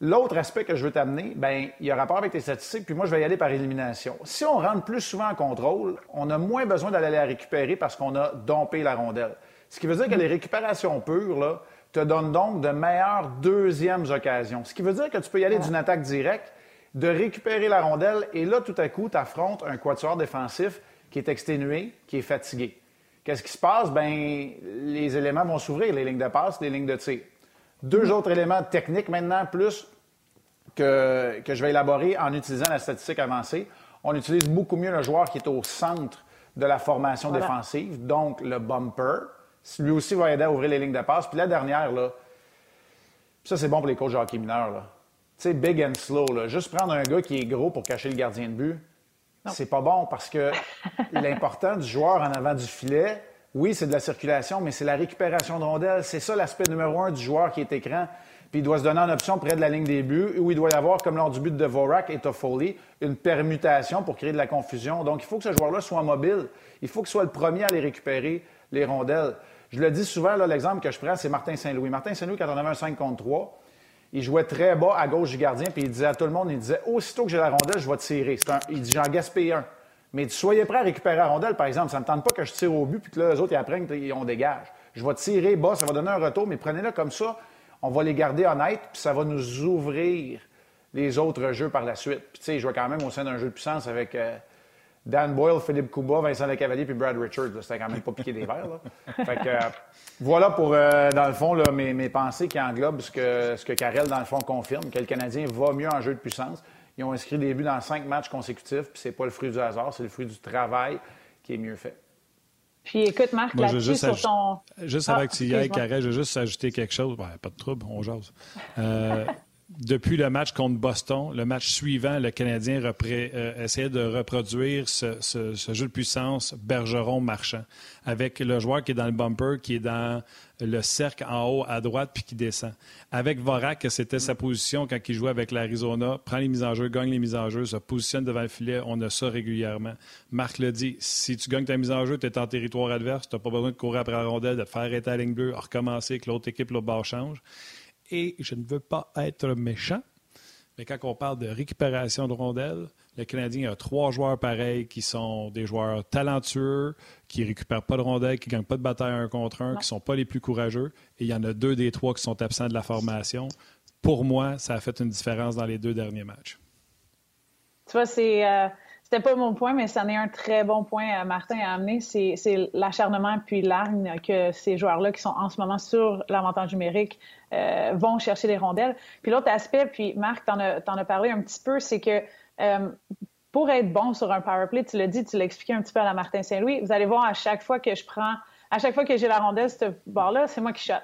L'autre aspect que je veux t'amener, ben il y a rapport avec tes statistiques, puis moi, je vais y aller par élimination. Si on rentre plus souvent en contrôle, on a moins besoin d'aller la récupérer parce qu'on a dompé la rondelle. Ce qui veut dire que les récupérations pures, là, te donne donc de meilleures deuxièmes occasions. Ce qui veut dire que tu peux y aller d'une attaque directe, de récupérer la rondelle, et là, tout à coup, tu affrontes un quatuor défensif qui est exténué, qui est fatigué. Qu'est-ce qui se passe? Ben, les éléments vont s'ouvrir, les lignes de passe, les lignes de tir. Deux autres éléments techniques maintenant, plus que, que je vais élaborer en utilisant la statistique avancée. On utilise beaucoup mieux le joueur qui est au centre de la formation défensive, donc le bumper. Lui aussi va aider à ouvrir les lignes de passe. Puis la dernière, là, ça, c'est bon pour les coachs de hockey mineurs. Là. Tu sais, big and slow. Là. Juste prendre un gars qui est gros pour cacher le gardien de but, c'est pas bon parce que l'important du joueur en avant du filet, oui, c'est de la circulation, mais c'est la récupération de rondelles. C'est ça l'aspect numéro un du joueur qui est écran. Puis il doit se donner en option près de la ligne des buts, où il doit y avoir, comme lors du but de Vorak et Toffoli, une permutation pour créer de la confusion. Donc, il faut que ce joueur-là soit mobile. Il faut qu'il soit le premier à les récupérer, les rondelles. Je le dis souvent, l'exemple que je prends, c'est Martin Saint-Louis. Martin Saint-Louis, quand on avait un 5 contre 3, il jouait très bas à gauche du gardien, puis il disait à tout le monde, il disait, aussitôt que j'ai la rondelle, je vais tirer. il dit, j'en gaspille un. Mais soyez prêts à récupérer la rondelle, par exemple. Ça ne tente pas que je tire au but, puis que là, les autres, ils apprennent qu'on dégage. Je vais tirer bas, ça va donner un retour, mais prenez-le comme ça. On va les garder honnêtes, puis ça va nous ouvrir les autres jeux par la suite. Puis, tu sais, je jouais quand même au sein d'un jeu de puissance avec euh, Dan Boyle, Philippe Kuba, Vincent Lecavalier puis Brad Richards. C'était quand même pas piqué des verres. Fait que, euh, voilà pour, euh, dans le fond, mes, mes, pensées qui englobent ce que, ce que Carrel, dans le fond, confirme, que le Canadien va mieux en jeu de puissance. Ils ont inscrit des buts dans cinq matchs consécutifs, puis c'est pas le fruit du hasard, c'est le fruit du travail qui est mieux fait. Puis écoute, Marc, là-dessus, sur ton... Juste avec ah, tu y Carrel, je veux juste ajouter quelque chose. pas de trouble, on jase. Euh, depuis le match contre Boston, le match suivant, le Canadien euh, essayait de reproduire ce, jeu de puissance Bergeron-Marchand, avec le joueur qui est dans le bumper, qui est dans le cercle en haut à droite puis qui descend. Avec Vorak, c'était sa position quand il jouait avec l'Arizona, prend les mises en jeu, gagne les mises en jeu, se positionne devant le filet, on a ça régulièrement. Marc le dit, si tu gagnes ta mise en jeu, tu es en territoire adverse, tu n'as pas besoin de courir après la rondelle, de te faire arrêter la ligne bleue, recommencer que l'autre équipe, le bas change et je ne veux pas être méchant, mais quand on parle de récupération de rondelles, le Canadien a trois joueurs pareils qui sont des joueurs talentueux, qui ne récupèrent pas de rondelles, qui ne gagnent pas de bataille un contre un, qui ne sont pas les plus courageux. Et il y en a deux des trois qui sont absents de la formation. Pour moi, ça a fait une différence dans les deux derniers matchs. Tu vois, c'est. Euh, c'était pas mon point, mais c'en est un très bon point, Martin a amené. C'est l'acharnement puis l'argne que ces joueurs-là qui sont en ce moment sur l'avantage numérique vont chercher les rondelles. Puis l'autre aspect, puis Marc, t'en as, as parlé un petit peu, c'est que pour être bon sur un power play, tu l'as dit, tu l'as expliqué un petit peu à la Martin Saint-Louis, vous allez voir à chaque fois que je prends, à chaque fois que j'ai la rondelle, ce bord-là, c'est moi qui shot.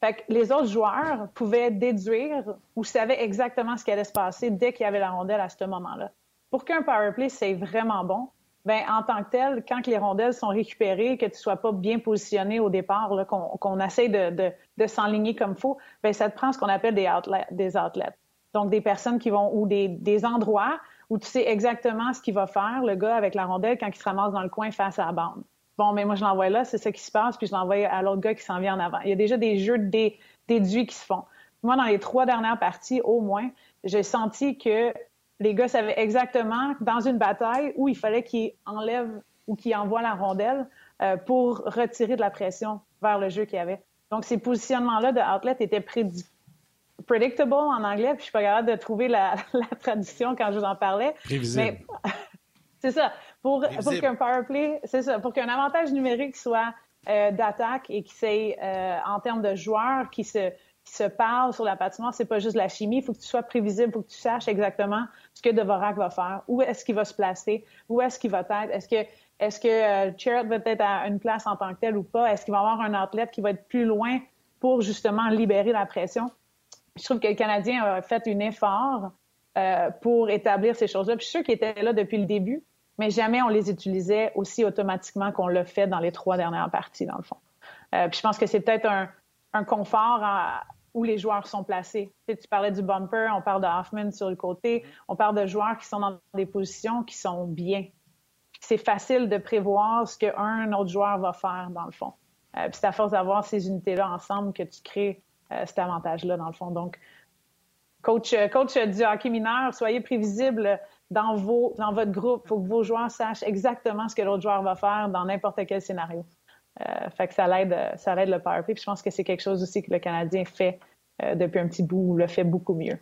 Fait que les autres joueurs pouvaient déduire ou savaient exactement ce qui allait se passer dès qu'il y avait la rondelle à ce moment-là. Pour qu'un power play c'est vraiment bon, ben en tant que tel, quand les rondelles sont récupérées, que tu sois pas bien positionné au départ, qu'on essaye de, de, de s'enligner comme faut, ben ça te prend ce qu'on appelle des outlets. Donc des personnes qui vont ou des, des endroits où tu sais exactement ce qu'il va faire, le gars avec la rondelle, quand il se ramasse dans le coin face à la bande. Bon, mais moi, je l'envoie là, c'est ça qui se passe, puis je l'envoie à l'autre gars qui s'en vient en avant. Il y a déjà des jeux déduits qui se font. Moi, dans les trois dernières parties, au moins, j'ai senti que les gars savaient exactement dans une bataille où il fallait qu'ils enlèvent ou qu'ils envoient la rondelle euh, pour retirer de la pression vers le jeu qu'il y avait. Donc, ces positionnements-là de outlet étaient prédits predictable en anglais, puis je suis pas capable de trouver la, traduction quand je vous en parlais. Prévisible. c'est ça. Pour, pour qu'un power play, c'est ça. Pour qu'un avantage numérique soit euh, d'attaque et qui c'est euh, en termes de joueurs qui se qui se parlent sur la patinoire, c'est pas juste la chimie. Il faut que tu sois prévisible, il faut que tu saches exactement ce que Devorak va faire, où est-ce qu'il va se placer, où est-ce qu'il va être, est-ce que est-ce que euh, va être à une place en tant que tel ou pas, est-ce qu'il va avoir un athlète qui va être plus loin pour justement libérer la pression? Je trouve que le Canadien a fait un effort euh, pour établir ces choses-là. je suis sûr qu'ils étaient là depuis le début, mais jamais on les utilisait aussi automatiquement qu'on l'a fait dans les trois dernières parties, dans le fond. Euh, puis je pense que c'est peut-être un, confort où les joueurs sont placés. Tu, tu, parlais du bumper, on parle de Hoffman sur le côté, on parle de joueurs qui sont dans des positions qui sont bien. C'est facile de prévoir ce qu'un autre joueur va faire, dans le fond. Euh, puis c'est à force d'avoir ces unités-là ensemble que tu crées euh, cet avantage-là, dans le fond. Donc, coach, euh, coach du hockey mineur, soyez prévisible dans, vos, dans votre groupe. Il faut que vos joueurs sachent exactement ce que l'autre joueur va faire dans n'importe quel scénario. Euh, fait que ça l'aide, ça l'aide le power play. Puis je pense que c'est quelque chose aussi que le Canadien fait depuis un petit bout, ou le fait beaucoup mieux.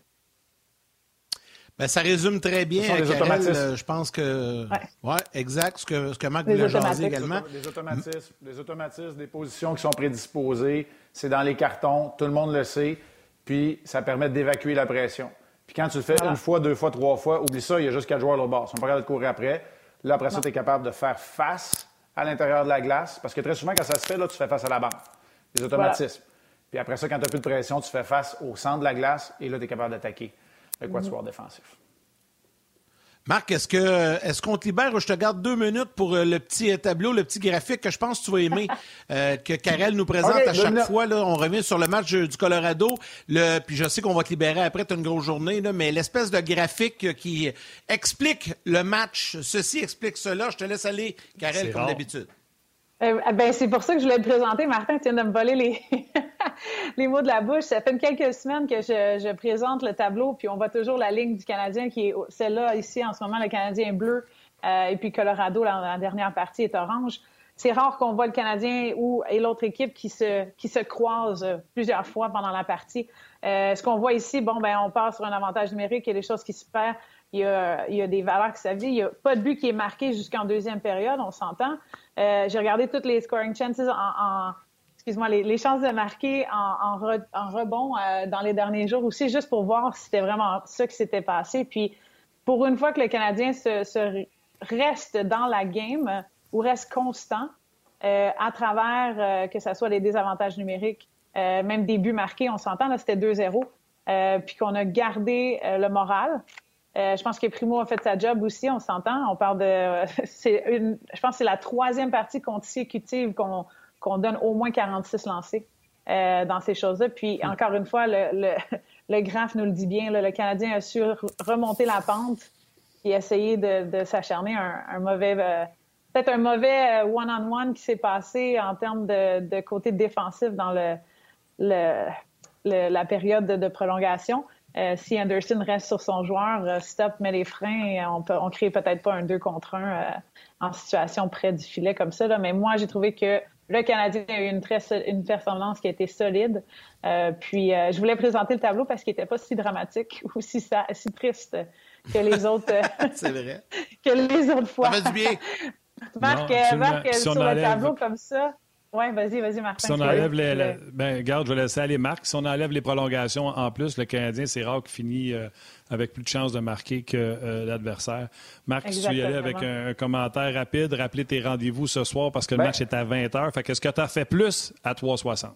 Ben, ça résume très bien, Karel, je pense que... Oui, exact, ce que, ce que Marc voulait jaser également. Des automatismes, des automatismes, des positions qui sont prédisposées, c'est dans les cartons, tout le monde le sait, puis ça permet d'évacuer la pression. Puis quand tu le fais une fois, deux fois, trois fois, oublie ça, il y a juste quatre joueurs au bord. Ils sont pas capables de courir après. Là, après ça, tu es capable de faire face à l'intérieur de la glace, parce que très souvent, quand ça se fait, là, tu fais face à la bande. Les automatismes. Puis après ça, quand tu n'as plus de pression, tu fais face au centre de la glace, et là, tu es capable d'attaquer le quatuor mm défensif. Marc, est-ce que est-ce qu'on te libère ou je te garde deux minutes pour euh, le petit tableau, le petit graphique que je pense que tu vas aimer, euh, que Karel nous présente à chaque fois. Là, on revient sur le match du Colorado. Le, puis je sais qu'on va te libérer après, tu as une grosse journée, là, mais l'espèce de graphique qui explique le match, ceci explique cela. Je te laisse aller, Karel, comme d'habitude. Euh, ben, c'est pour ça que je voulais te présenter. Martin, tu viens de me voler les, les mots de la bouche. Ça fait quelques semaines que je, présente le tableau, puis on voit toujours la ligne du Canadien qui est celle-là ici en ce moment, le Canadien bleu, euh, et puis Colorado, la, la, dernière partie est orange. C'est rare qu'on voit le Canadien ou et l'autre équipe qui se, qui se croisent plusieurs fois pendant la partie. Euh, ce qu'on voit ici, bon, ben, on part sur un avantage numérique, il y a des choses qui se perdent, il y a, des valeurs qui s'avient. Il n'y a pas de but qui est marqué jusqu'en deuxième période, on s'entend. Euh, j'ai regardé toutes les scoring chances excuse-moi, les, chances de marquer en, rebond euh, dans les derniers jours aussi, juste pour voir si c'était vraiment ça qui s'était passé. Puis, pour une fois que le Canadien reste dans la game ou reste constant euh, à travers que ce soit les désavantages numériques, même des buts marqués, on s'entend, là, c'était 2-0, puis qu'on a gardé le moral. Euh, je pense que Primo a fait sa job aussi, on s'entend. On parle de. c'est une, je pense que c'est la troisième partie consécutive qu'on qu'on donne au moins 46 lancés euh, dans ces choses-là. Puis, hmm. encore une fois, le, le, le graphe nous le dit bien. Là, le Canadien a su remonter la pente et essayer de, de s'acharner un, un, mauvais. Euh, peut-être un mauvais euh, one-on-one qui s'est passé en termes de, de, côté défensif dans le, le, la période de, de prolongation. Euh, si Anderson reste sur son joueur, euh, stop, met les freins, et on peut, on crée peut-être pas un 2 contre 1 euh, en situation près du filet comme ça. Là. Mais moi, j'ai trouvé que le Canadien a eu une, très, une performance qui a été solide. puis, je voulais présenter le tableau parce qu'il n'était pas si dramatique ou si, si triste que les autres. C'est vrai. que les autres fois. Ça fait du bien. Marc, Non, Marc si sur le tableau comme ça. Oui, vas-y, vas-y, Martin. Si on enlève les, ben, regarde, je vais laisser aller Marc. Si on enlève les prolongations en plus, le Canadien, c'est rare qu'il finit euh, avec plus de chances de marquer que euh, l'adversaire. Marc, si tu y aller avec Exactement. un, un commentaire rapide, rappeler tes rendez-vous ce soir parce que le Ben- match est à 20h. Fait qu'est-ce que tu as fait plus à 3,60?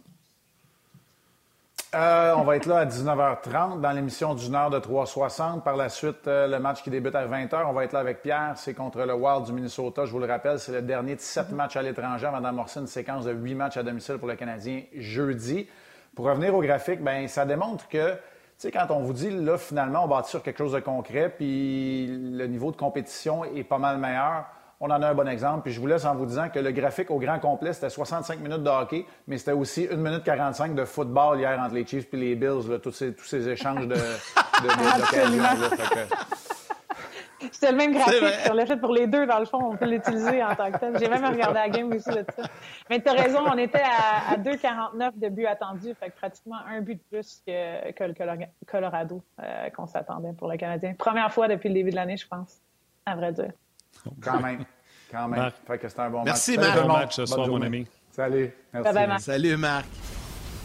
Euh, on va être là à 19h30 dans l'émission d'une heure de 360. Par la suite, euh, le match qui débute à 20h, on va être là avec Pierre. C'est contre le Wild du Minnesota. Je vous le rappelle, c'est le dernier de sept matchs à l'étranger avant d'amorcer une séquence de huit matchs à domicile pour le Canadien jeudi. Pour revenir au graphique, ben ça démontre que, tu quand on vous dit, là, finalement, on bâtit sur quelque chose de concret, puis le niveau de compétition est pas mal meilleur, on en a un bon exemple. Puis je vous laisse en vous disant que le graphique au grand complet, c'était 65 minutes de hockey, mais c'était aussi 1 minute 45 de football hier entre les Chiefs et les Bills, là, tous, ces, tous ces échanges de, de, C'était le même graphique. On l'a fait pour les deux, dans le fond. On peut l'utiliser en tant que tel. J'ai même regardé la game aussi de ça. Mais tu as raison, on était à, à 2,49 de buts attendus. Fait que pratiquement un but de plus que, que le Colo- Colorado euh, qu'on s'attendait pour le Canadien. Première fois depuis le début de l'année, je pense, à vrai dire. Quand même. Quand même. Marc. Fait que c'était un bon Merci, match. Marc. le Bon match ce Bonne soir, mon ami. Salut. Merci. Bye bye, Marc. Salut, Marc.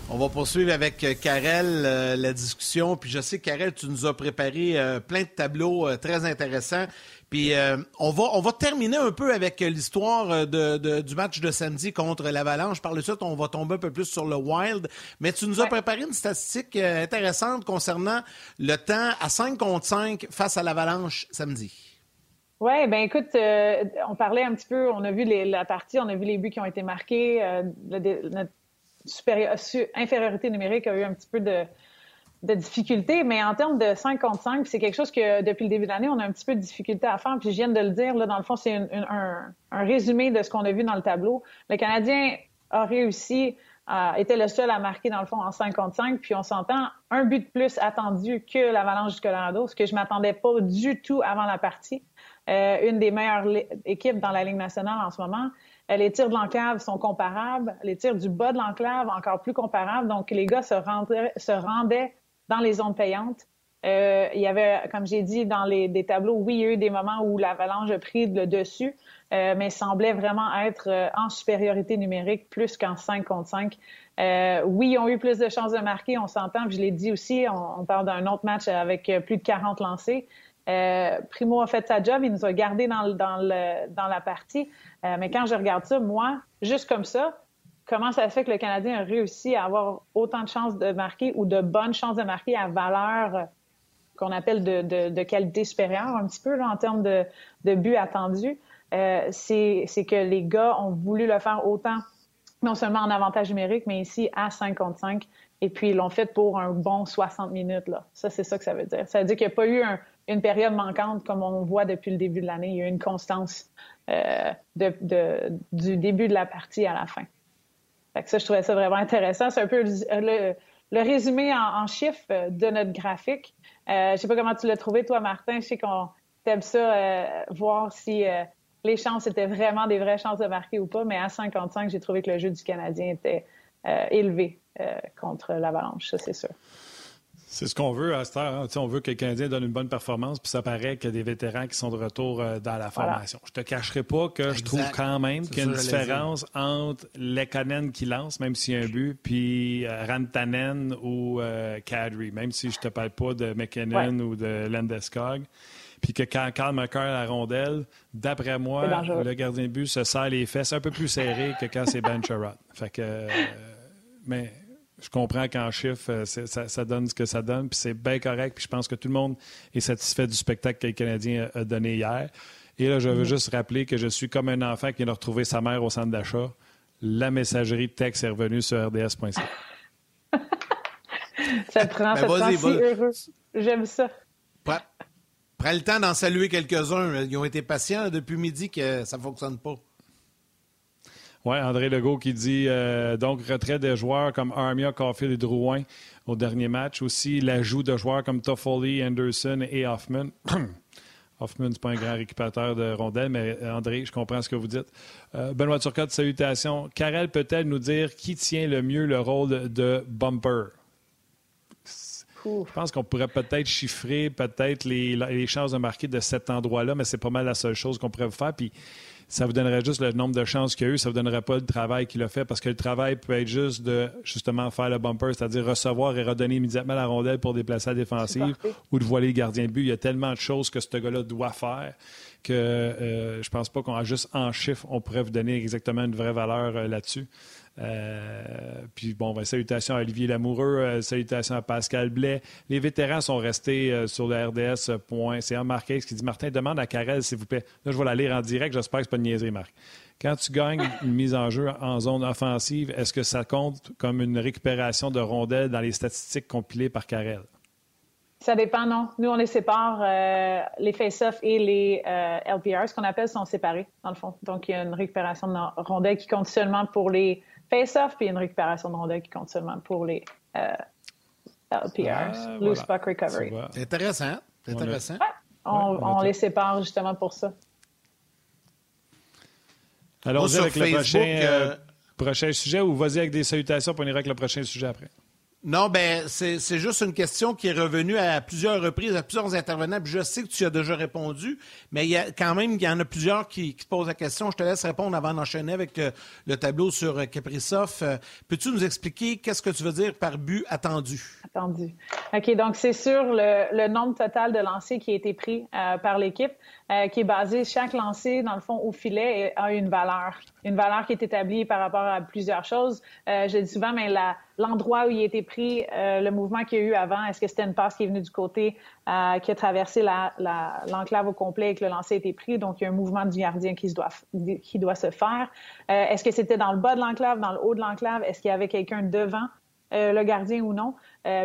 On va poursuivre avec euh, Karel euh, la discussion. Puis je sais, Karel, tu nous as préparé euh, plein de tableaux euh, très intéressants. Puis euh, on, va, on va terminer un peu avec l'histoire de, de- du match de samedi contre l'Avalanche. Par la suite, on va tomber un peu plus sur le Wild. Mais tu nous as préparé une statistique euh, intéressante concernant le temps à 5 contre 5 face à l'Avalanche samedi. Oui, ben écoute, euh, on parlait un petit peu, on a vu les- la partie, on a vu les buts qui ont été marqués, euh, notre infériorité numérique a eu un petit peu de, de difficulté, mais en termes de 5 contre 5, c'est quelque chose que depuis le début de l'année, on a un petit peu de difficulté à faire. Puis je viens de le dire, là, dans le fond, c'est un, résumé de ce qu'on a vu dans le tableau. Le Canadien a réussi, à- était le seul à marquer, dans le fond, en 5 contre 5, puis on s'entend un but de plus attendu que l'Avalanche du Colorado, ce que je m'attendais pas du tout avant la partie. Euh, une des meilleures équipes dans la Ligue nationale en ce moment. Euh, les tirs de l'enclave sont comparables. Les tirs du bas de l'enclave, encore plus comparables. Donc, les gars se rendaient, dans les zones payantes. Euh, il y avait, comme j'ai dit, dans les des tableaux, oui, il y a eu des moments où l'avalanche a pris le dessus, mais semblait vraiment être en supériorité numérique plus qu'en 5 contre 5. Euh, oui, ils ont eu plus de chances de marquer, on s'entend. Je l'ai dit aussi, on, parle d'un autre match avec plus de 40 lancés. Euh, Primo a fait sa job, il nous a gardés dans, la partie. Euh, mais quand je regarde ça, moi, juste comme ça, comment ça se fait que le Canadien a réussi à avoir autant de chances de marquer ou de bonnes chances de marquer à valeur euh, qu'on appelle de, qualité supérieure un petit peu là, en termes de, de buts attendus, c'est c'est que les gars ont voulu le faire autant, non seulement en avantage numérique, mais ici à 5 contre 5. Et puis, ils l'ont fait pour un bon 60 minutes. Là. Ça, c'est ça que ça veut dire. Ça veut dire qu'il n'y a pas eu un- une période manquante comme on voit depuis le début de l'année. Il y a une constance euh, de, de- du début de la partie à la fin. Fait que ça, je trouvais ça vraiment intéressant. C'est un peu le, le- résumé en, chiffres euh, de notre graphique. Euh, je sais pas comment tu l'as trouvé, toi, Martin. Je sais qu'on t'aime ça, voir si les chances étaient vraiment des vraies chances de marquer ou pas. Mais à 55, j'ai trouvé que le jeu du Canadien était élevé contre l'Avalanche, ça, c'est sûr. C'est ce qu'on veut à cette heure. hein. On veut que le Canadien donne une bonne performance, puis ça paraît qu'il y a des vétérans qui sont de retour euh, dans la Voilà. formation. Je te cacherai pas que je trouve quand même qu'il y a une différence entre Lekanen qui lance, même s'il y a un but, puis euh, Rantanen ou euh, Kadri, même si je te parle pas de McKinnon ou de Landeskog. Puis que quand Carl McCarr a la rondelle, d'après moi, le gardien de but se serre les fesses un peu plus serré que quand c'est Ben Sherrod. Fait que, euh, mais je comprends qu'en chiffres, euh, ça, ça donne ce que ça donne, puis c'est bien correct. Puis je pense que tout le monde est satisfait du spectacle que le Canadien a, donné hier. Et là, je veux juste rappeler que je suis comme un enfant qui vient de retrouver sa mère au centre d'achat. La messagerie de texte est revenue sur rds.ca. Ça te rend, Ben, ça si heureux. J'aime ça. Prends, prends le temps d'en saluer quelques-uns. Ils ont été patients depuis midi que ça ne fonctionne pas. Oui, André Legault qui dit euh, donc retrait des joueurs comme Armia, Caulfield et Drouin au dernier match. Aussi l'ajout de joueurs comme Toffoli, Anderson et Hoffman. Hoffman, c'est pas un grand récupérateur de rondelles, mais euh, André, je comprends ce que vous dites. Euh, Benoît Turcotte, salutations. Karel peut-elle nous dire qui tient le mieux le rôle de bumper? Je pense qu'on pourrait peut-être chiffrer peut-être les, les, chances de marquer de cet endroit-là, mais c'est pas mal la seule chose qu'on pourrait faire. Puis ça vous donnerait juste le nombre de chances qu'il a eu, ça vous donnerait pas le travail qu'il a fait, parce que le travail peut être juste de justement faire le bumper, c'est-à-dire recevoir et redonner immédiatement la rondelle pour déplacer la défensive ou de voiler le gardien de but. Il y a tellement de choses que ce gars-là doit faire que euh, je pense pas qu'on a juste en chiffres, on pourrait vous donner exactement une vraie valeur euh, là-dessus. Euh, puis bon, ben, salutations à Olivier Lamoureux, euh, salutations à Pascal Blais. Les vétérans sont restés euh, sur le RDS. C'est un Marquez qui dit Martin, demande à Carrel, s'il vous plaît. Là, je vais la lire en direct. J'espère que ce pas une niaiserie, Marc. Quand tu gagnes une mise en jeu en zone offensive, est-ce que ça compte comme une récupération de rondelles dans les statistiques compilées par Carrel? Ça dépend, non. Nous, on les sépare. les face-off et les LPR, ce qu'on appelle, sont séparés, dans le fond. Donc, il y a une récupération de rondelles qui compte seulement pour les face-off, puis une récupération de rondelle qui compte seulement pour les euh, LPRs, Loose Puck Recovery. C'est intéressant. C'est intéressant. on, les sépare justement pour ça. Alors, avec le prochain, euh, euh, prochain sujet ou vas-y avec des salutations pour on ira avec le prochain sujet après. Non, ben c'est juste une question qui est revenue à plusieurs reprises, à plusieurs intervenants. je sais que tu as déjà répondu, mais il y a quand même, il y en a plusieurs qui, qui posent la question. Je te laisse répondre avant d'enchaîner avec euh, le, tableau sur euh, Kaprizov. Euh, peux-tu nous expliquer qu'est-ce que tu veux dire par but attendu? Attendu. OK, donc c'est sur le, nombre total de lancers qui a été pris par l'équipe. Euh, qui est basé, chaque lancé, dans le fond, au filet a une valeur. Une valeur qui est établie par rapport à plusieurs choses. Euh, je dis souvent, mais l'endroit où il a été pris, euh, le mouvement qu'il y a eu avant, est-ce que c'était une passe qui est venue du côté, euh, qui a traversé l'enclave au complet et que le lancer a été pris? Donc, il y a un mouvement du gardien qui, doit, se faire. est-ce que c'était dans le bas de l'enclave, dans le haut de l'enclave? Est-ce qu'il y avait quelqu'un devant? le gardien ou non?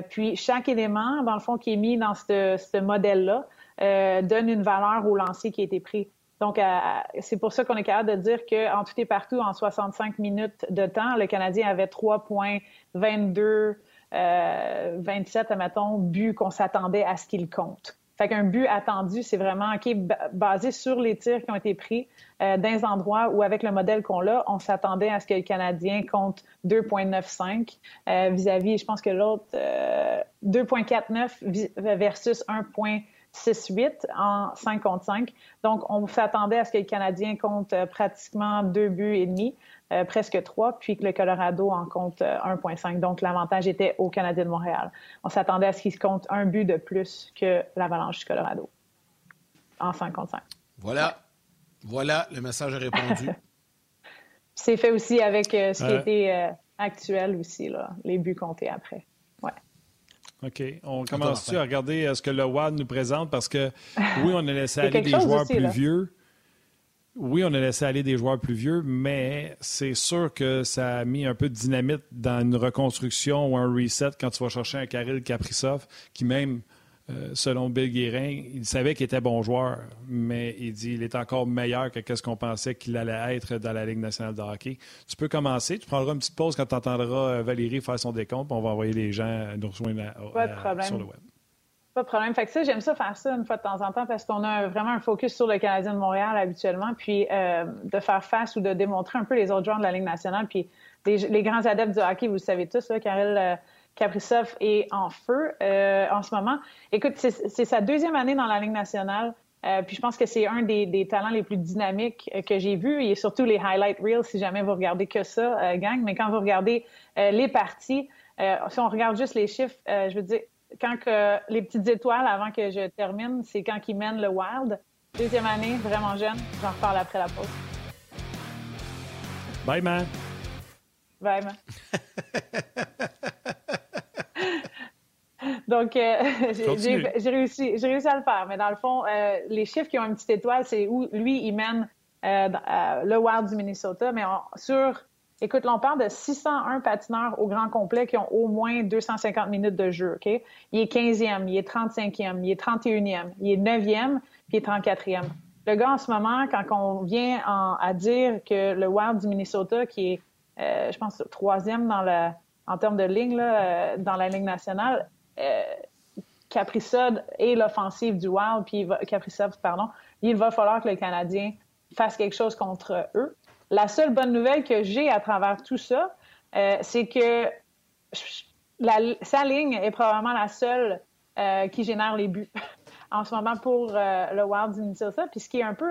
puis chaque élément, dans le fond, qui est mis dans ce modèle-là, euh, donne une valeur au lancer qui a été pris. Donc, euh, c'est pour ça qu'on est capable de dire qu'en tout et partout, en 65 minutes de temps, le Canadien avait 3,22, euh, 27, admettons, buts qu'on s'attendait à ce qu'il compte. Fait qu'un but attendu, c'est vraiment basé sur les tirs qui ont été pris euh, dans les endroits où, avec le modèle qu'on a, on s'attendait à ce que le Canadien compte 2,95 euh, vis-à-vis, je pense que l'autre, 2,49 versus 1. 6-8 en 5 contre 5. Donc, on s'attendait à ce que le Canadien compte euh, pratiquement deux buts et demi, euh, presque trois, puis que le Colorado en compte 1,5. Euh, Donc, l'avantage était au Canadien de Montréal. On s'attendait à ce qu'il compte un but de plus que l'Avalanche du Colorado en 5 contre 5. Voilà. Voilà, le message est répondu. C'est fait aussi avec ce qui était actuel aussi, là, les buts comptés après. OK. On commence-tu à regarder euh, ce que le WAD nous présente? Parce que oui, on a laissé aller des joueurs plus vieux. Oui, on a laissé aller des joueurs plus vieux, mais c'est sûr que ça a mis un peu de dynamite dans une reconstruction ou un reset quand tu vas chercher un Kirill Kaprizov qui même euh, selon Bill Guérin, il savait qu'il était bon joueur, mais il dit qu'il est encore meilleur que ce qu'on pensait qu'il allait être dans la Ligue nationale de hockey. Tu peux commencer, tu prendras une petite pause quand tu entendras euh, Valérie faire son décompte, on va envoyer les gens nous rejoindre sur le web. Pas de problème. Fait que ça, j'aime ça faire ça une fois de temps en temps parce qu'on a vraiment un focus sur le Canadien de Montréal habituellement, puis euh, de faire face ou de démontrer un peu les autres joueurs de la Ligue nationale, puis les, grands adeptes du hockey, vous le savez tous, là, Karel Kaprizov est en feu euh, en ce moment. Écoute, c'est sa deuxième année dans la Ligue nationale. Euh, puis je pense que c'est un des, talents les plus dynamiques euh, que j'ai vu. A surtout les highlight reels, si jamais vous regardez que ça, gang. Mais quand vous regardez les parties, si on regarde juste les chiffres, je veux dire, quand que les petites étoiles, avant que je termine, c'est quand il mène le Wild. Deuxième année, vraiment jeune. J'en reparle après la pause. Bye, man. Bye, man. Donc, euh, j'ai réussi, réussi à le faire. Mais dans le fond, euh, les chiffres qui ont une petite étoile, c'est où lui, il mène euh, le Wild du Minnesota. Mais sur, écoute, là, on parle de 601 patineurs au grand complet qui ont au moins 250 minutes de jeu. OK? Il est 15e, il est 35e, il est 31e, il est 9e, puis il est 34e. Le gars, en ce moment, quand on vient à dire que le Wild du Minnesota, qui est, je pense, troisième dans le, en termes de ligne là, dans la ligne nationale, euh, Caprisod et l'offensive du Wild, puis Caprisod, pardon, il va falloir que le Canadien fasse quelque chose contre eux. La seule bonne nouvelle que j'ai à travers tout ça, euh, c'est que sa ligne est probablement la seule qui génère les buts en ce moment pour le Wild du Minnesota. Puis ce qui est un peu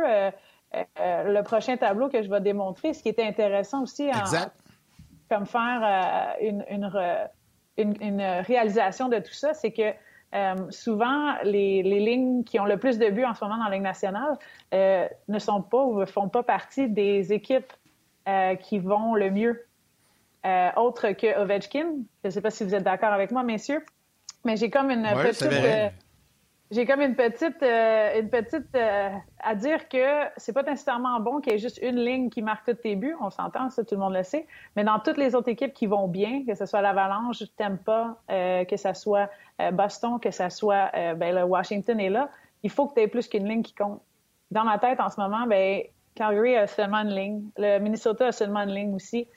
le prochain tableau que je vais démontrer, ce qui était intéressant aussi, en, comme faire une, une, une, réalisation de tout ça, c'est que euh, souvent, les, lignes qui ont le plus de buts en ce moment dans la Ligue nationale euh, ne sont pas ou ne font pas partie des équipes euh, qui vont le mieux. autre que Ovechkin. Je ne sais pas si vous êtes d'accord avec moi, messieurs, mais j'ai comme une petite j'ai comme une petite, euh, une petite euh, à dire que c'est pas nécessairement bon qu'il y ait juste une ligne qui marque tous tes buts. On s'entend, ça, tout le monde le sait. Mais dans toutes les autres équipes qui vont bien, que ce soit l'Avalanche, Tampa, euh, que ce soit Boston, que ce soit ben, le Washington est là, il faut que tu aies plus qu'une ligne qui compte. Dans ma tête, en ce moment, ben, Calgary a seulement une ligne. Le Minnesota a seulement une ligne aussi.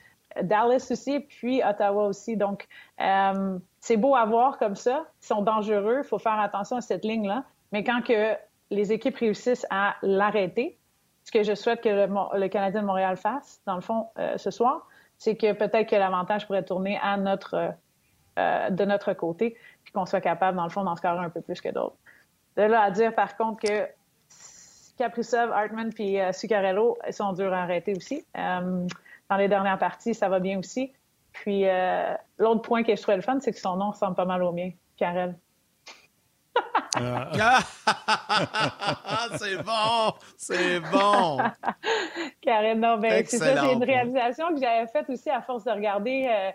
Dallas aussi, puis Ottawa aussi. Donc, euh, c'est beau à voir comme ça. Ils sont dangereux. Il faut faire attention à cette ligne-là. Mais quand que les équipes réussissent à l'arrêter, ce que je souhaite que le, Canadien de Montréal fasse, dans le fond, euh, ce soir, c'est que peut-être que l'avantage pourrait tourner à notre, euh, de notre côté, puis qu'on soit capable, dans le fond, d'en scorer un peu plus que d'autres. De là à dire, par contre, que Kaprizov, Hartman puis Sucarello sont durs à arrêter aussi dans les dernières parties, ça va bien aussi. Puis euh, l'autre point que je trouvais le fun, c'est que son nom ressemble pas mal au mien, Karel. Ah. c'est bon, c'est bon. Karel, non, ben, c'est ça, c'est une réalisation que j'avais faite aussi à force de regarder. Euh,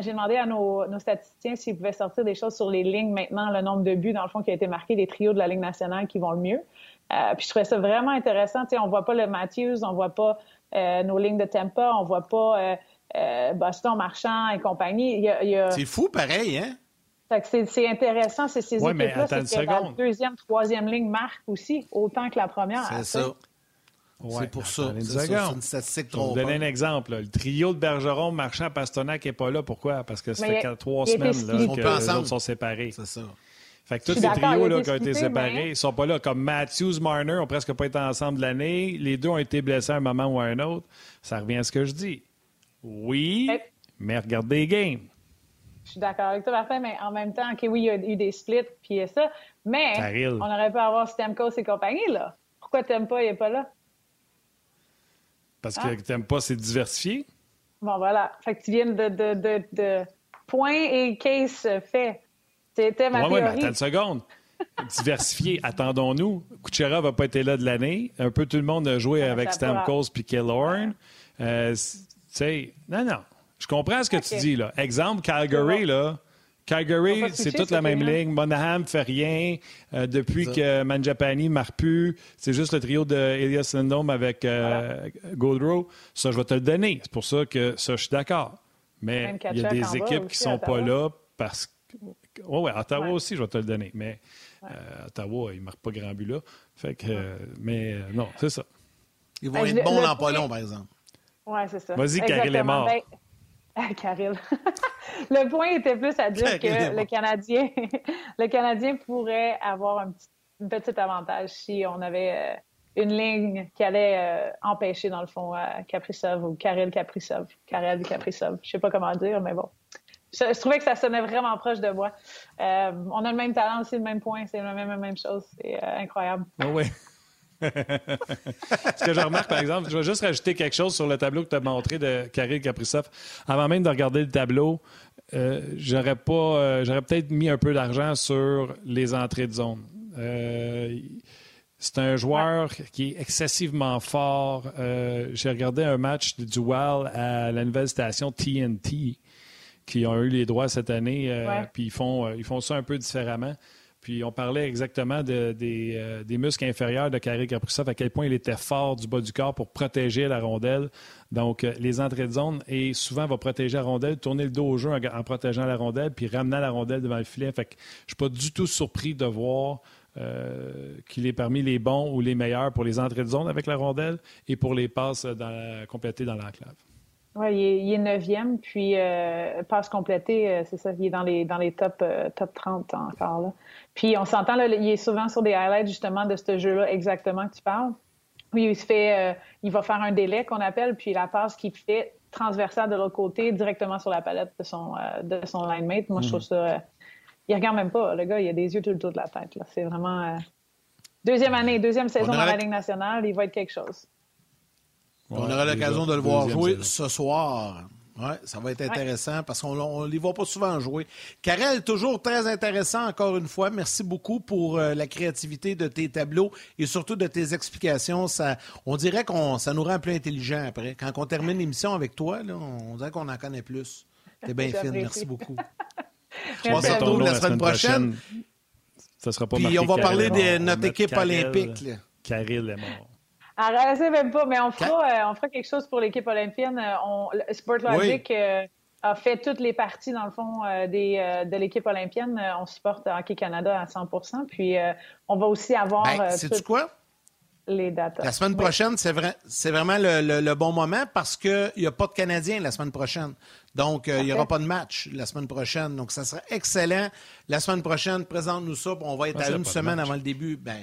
j'ai demandé à nos, statisticiens s'ils pouvaient sortir des choses sur les lignes maintenant, le nombre de buts, dans le fond, qui a été marqué des trios de la Ligue nationale qui vont le mieux. Euh, puis je trouvais ça vraiment intéressant. Tu sais, on voit pas le Matthews, on voit pas euh, nos lignes de tempo, on voit pas Boston, Marchand et compagnie. C'est fou, pareil, hein? C'est intéressant, c'est ces équipes-là, c'est que la deuxième, troisième ligne marque aussi, autant que la première. C'est ça. c'est pour ça. C'est une statistique trop. Je vais vous donner un exemple. Le trio de Bergeron, Marchand, Pastonac n'est pas là. Pourquoi? Parce que ça fait trois semaines là, que les autres sont séparés. C'est ça. Fait que tous ces trios là, qui ont été séparés, ils sont pas là. Comme Matthews, Marner ont presque pas été ensemble de l'année. Les deux ont été blessés à un moment ou à un autre. Ça revient à ce que je dis. Oui, mais regardez les games. Je suis d'accord avec toi, Martin, mais en même temps, OK, oui, il y a eu des splits, puis ça. Mais on aurait pu avoir Stamkos et compagnie, là. Pourquoi pas, il n'est pas là? Parce que ah. pas, c'est diversifié. Bon, voilà. Fait que tu viens de, de, de, de point et case fait. C'était ma ouais, attends une seconde. Diversifié, attendons-nous. Kucherov va pas être là de l'année. Un peu tout le monde a joué avec Stamkos puis Killorn. Euh, non, non. Je comprends ce que tu dis, là. Exemple, Calgary, là. Calgary, c'est toute la même ligne. Monahan fait rien. Euh, depuis que Manjapani ne marque plus, c'est juste le trio de Elias Lindholm avec euh, Goldrow. Ça, je vais te le donner. C'est pour ça que ça, je suis d'accord. Mais il y a des équipes qui ne sont pas là parce que oui, ouais, Ottawa aussi, je vais te le donner. Mais euh, Ottawa, il ne marque pas grand but là. Fait que, euh, mais euh, non, c'est ça. Ils vont être bons dans pas long, par exemple. Oui, c'est ça. Vas-y, Karel est mort. Ben, le point était plus à dire que le Canadien, le Canadien pourrait avoir un petit, avantage si on avait une ligne qui allait empêcher, dans le fond, Kaprizov ou Karel Kaprizov. Karel Kaprizov. Je ne sais pas comment dire, mais bon je, trouvais que ça sonnait vraiment proche de moi. Euh, on a le même talent aussi, le même point, c'est la même, même chose. C'est euh, incroyable. Ah oui. Ce que je remarque, par exemple, je vais juste rajouter quelque chose sur le tableau que tu as montré de Karel Kaprizov. Avant même de regarder le tableau, euh, j'aurais pas, j'aurais peut-être mis un peu d'argent sur les entrées de zone. c'est un joueur qui est excessivement fort. J'ai regardé un match de dual à la nouvelle station TNT qui ont eu les droits cette année, euh, puis ils font, euh, ils font ça un peu différemment. Puis on parlait exactement euh, des, muscles inférieurs de Carré Kaprizov, à quel point il était fort du bas du corps pour protéger la rondelle. Donc, les entrées de zone, et souvent va protéger la rondelle, tourner le dos au jeu en, protégeant la rondelle, puis ramener la rondelle devant le filet. Fait que je suis pas du tout surpris de voir qu'il est parmi les bons ou les meilleurs pour les entrées de zone avec la rondelle et pour les passes complétées dans l'enclave. Oui, il, est neuvième, puis euh, passe complétée, euh, c'est ça, il est dans les dans les top euh, top 30 encore là. Puis on s'entend là, il est souvent sur des highlights justement de ce jeu-là exactement que tu parles. Oui, il se fait, il va faire un délai qu'on appelle, puis la passe qu'il fait transversale de l'autre côté, directement sur la palette de son, euh, de son line mate. Moi, je trouve ça. Euh, il regarde même pas. Le gars, il a des yeux tout le tour de la tête. C'est vraiment. deuxième année, deuxième saison dans la Ligue nationale, il va être quelque chose. On aura l'occasion de le voir jouer ce soir. Oui, ça va être intéressant parce qu'on ne les voit pas souvent jouer. Karel, toujours très intéressant encore une fois. Merci beaucoup pour euh, la créativité de tes tableaux et surtout de tes explications. Ça, on dirait qu'on ça nous rend plus intelligents après. Quand on termine l'émission avec toi, on dirait qu'on en connaît plus. T'es bien fine. Merci beaucoup. on se retrouve la semaine prochaine. Ça sera pas Puis on va parler de notre équipe olympique. Karel est mort. Arrêtez même pas, mais on fera, euh, on fera quelque chose pour l'équipe olympienne. Euh, on, Sportlogic euh, a fait toutes les parties, dans le fond, des, de l'équipe olympienne. On supporte Hockey Canada à 100% Puis on va aussi avoir. Ben, Sais-tu quoi? Les dates. La semaine prochaine, c'est vrai, vraiment le, le, bon moment parce qu'il n'y a pas de Canadiens la semaine prochaine. Donc, il n'y aura pas de match la semaine prochaine. Donc, ça sera excellent. La semaine prochaine, présente-nous ça. On va être à une semaine avant le début. Ben,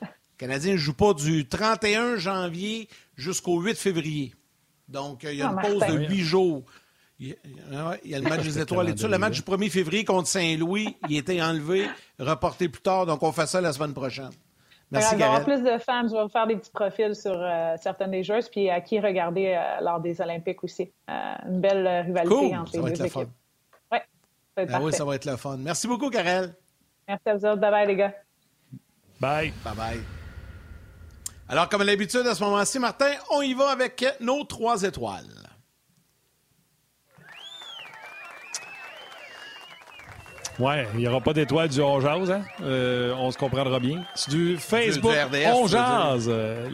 Les Canadiens ne jouent pas du 31 janvier jusqu'au 8 février. Donc, il y a une pause de huit jours. Il y a le match des étoiles et tout ça. Le match du 1er février contre Saint-Louis, il a été enlevé, reporté plus tard. Donc, on fait ça la semaine prochaine. Merci, Il va y avoir plus de fans. Je vais faire des petits profils sur euh, certaines des joueuses, puis à qui regarder euh, lors des Olympiques aussi. Euh, une belle rivalité entre les deux équipes. Ouais, ça va être ah oui, ça va être le fun. Merci beaucoup, Karel. Merci à vous autres. Bye-bye, les gars. Bye. Bye-bye. Alors, comme l'habitude, à ce moment-ci, Martin, on y va avec nos trois étoiles. Ouais, il n'y aura pas d'étoiles du On Jazz, hein? Euh, on se comprendra bien. C'est du Facebook du, On Jazz. Euh,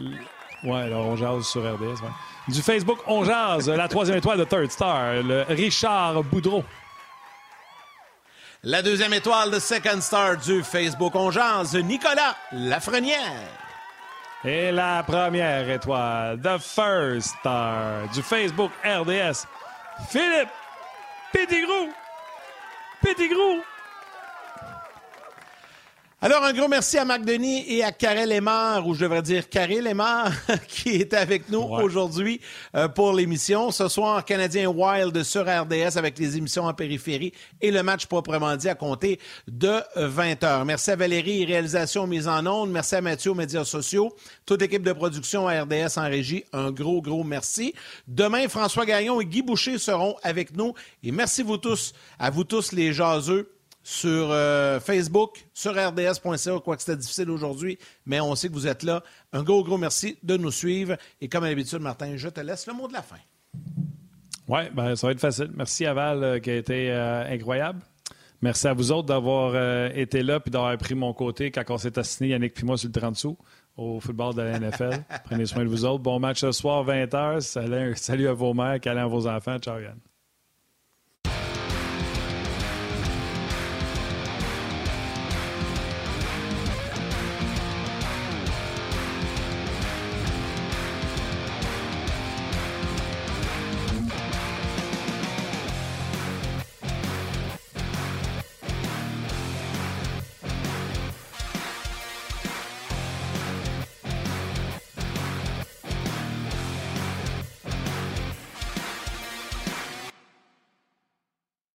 ouais, alors On Jazz sur RDS, ouais. Du Facebook On Jazz, la troisième étoile de Third Star, le Richard Boudreau. La deuxième étoile de Second Star du Facebook On Jazz, Nicolas Lafrenière. Et la première étoile, The First Star du Facebook RDS, Philippe Pettigrew. Pettigrew. Alors, un gros merci à Marc Denis et à Karel Lemar, ou je devrais dire Karel Lemar, qui est avec nous aujourd'hui euh, pour l'émission. Ce soir, Canadien Wild sur RDS avec les émissions en périphérie et le match proprement dit à compter de 20 heures. Merci à Valérie, réalisation mise en ondes. Merci à Mathieu aux médias sociaux. Toute équipe de production à RDS en régie, un gros, gros merci. Demain, François Gaillon et Guy Boucher seront avec nous. Et merci vous tous, à vous tous les jaseux sur euh, Facebook, sur rds.ca, quoi que c'était difficile aujourd'hui, mais on sait que vous êtes là. Un gros, gros merci de nous suivre. Et comme d'habitude, Martin, je te laisse le mot de la fin. Oui, ben, ça va être facile. Merci à Val euh, qui a été euh, incroyable. Merci à vous autres d'avoir été là et d'avoir pris mon côté quand on s'est assigné, Yannick puis moi, sur le 30 sous au football de la NFL. Prenez soin de vous autres. Bon match ce soir, 20h. Salut, salut à vos mères, câlin à vos enfants. Ciao, Yann.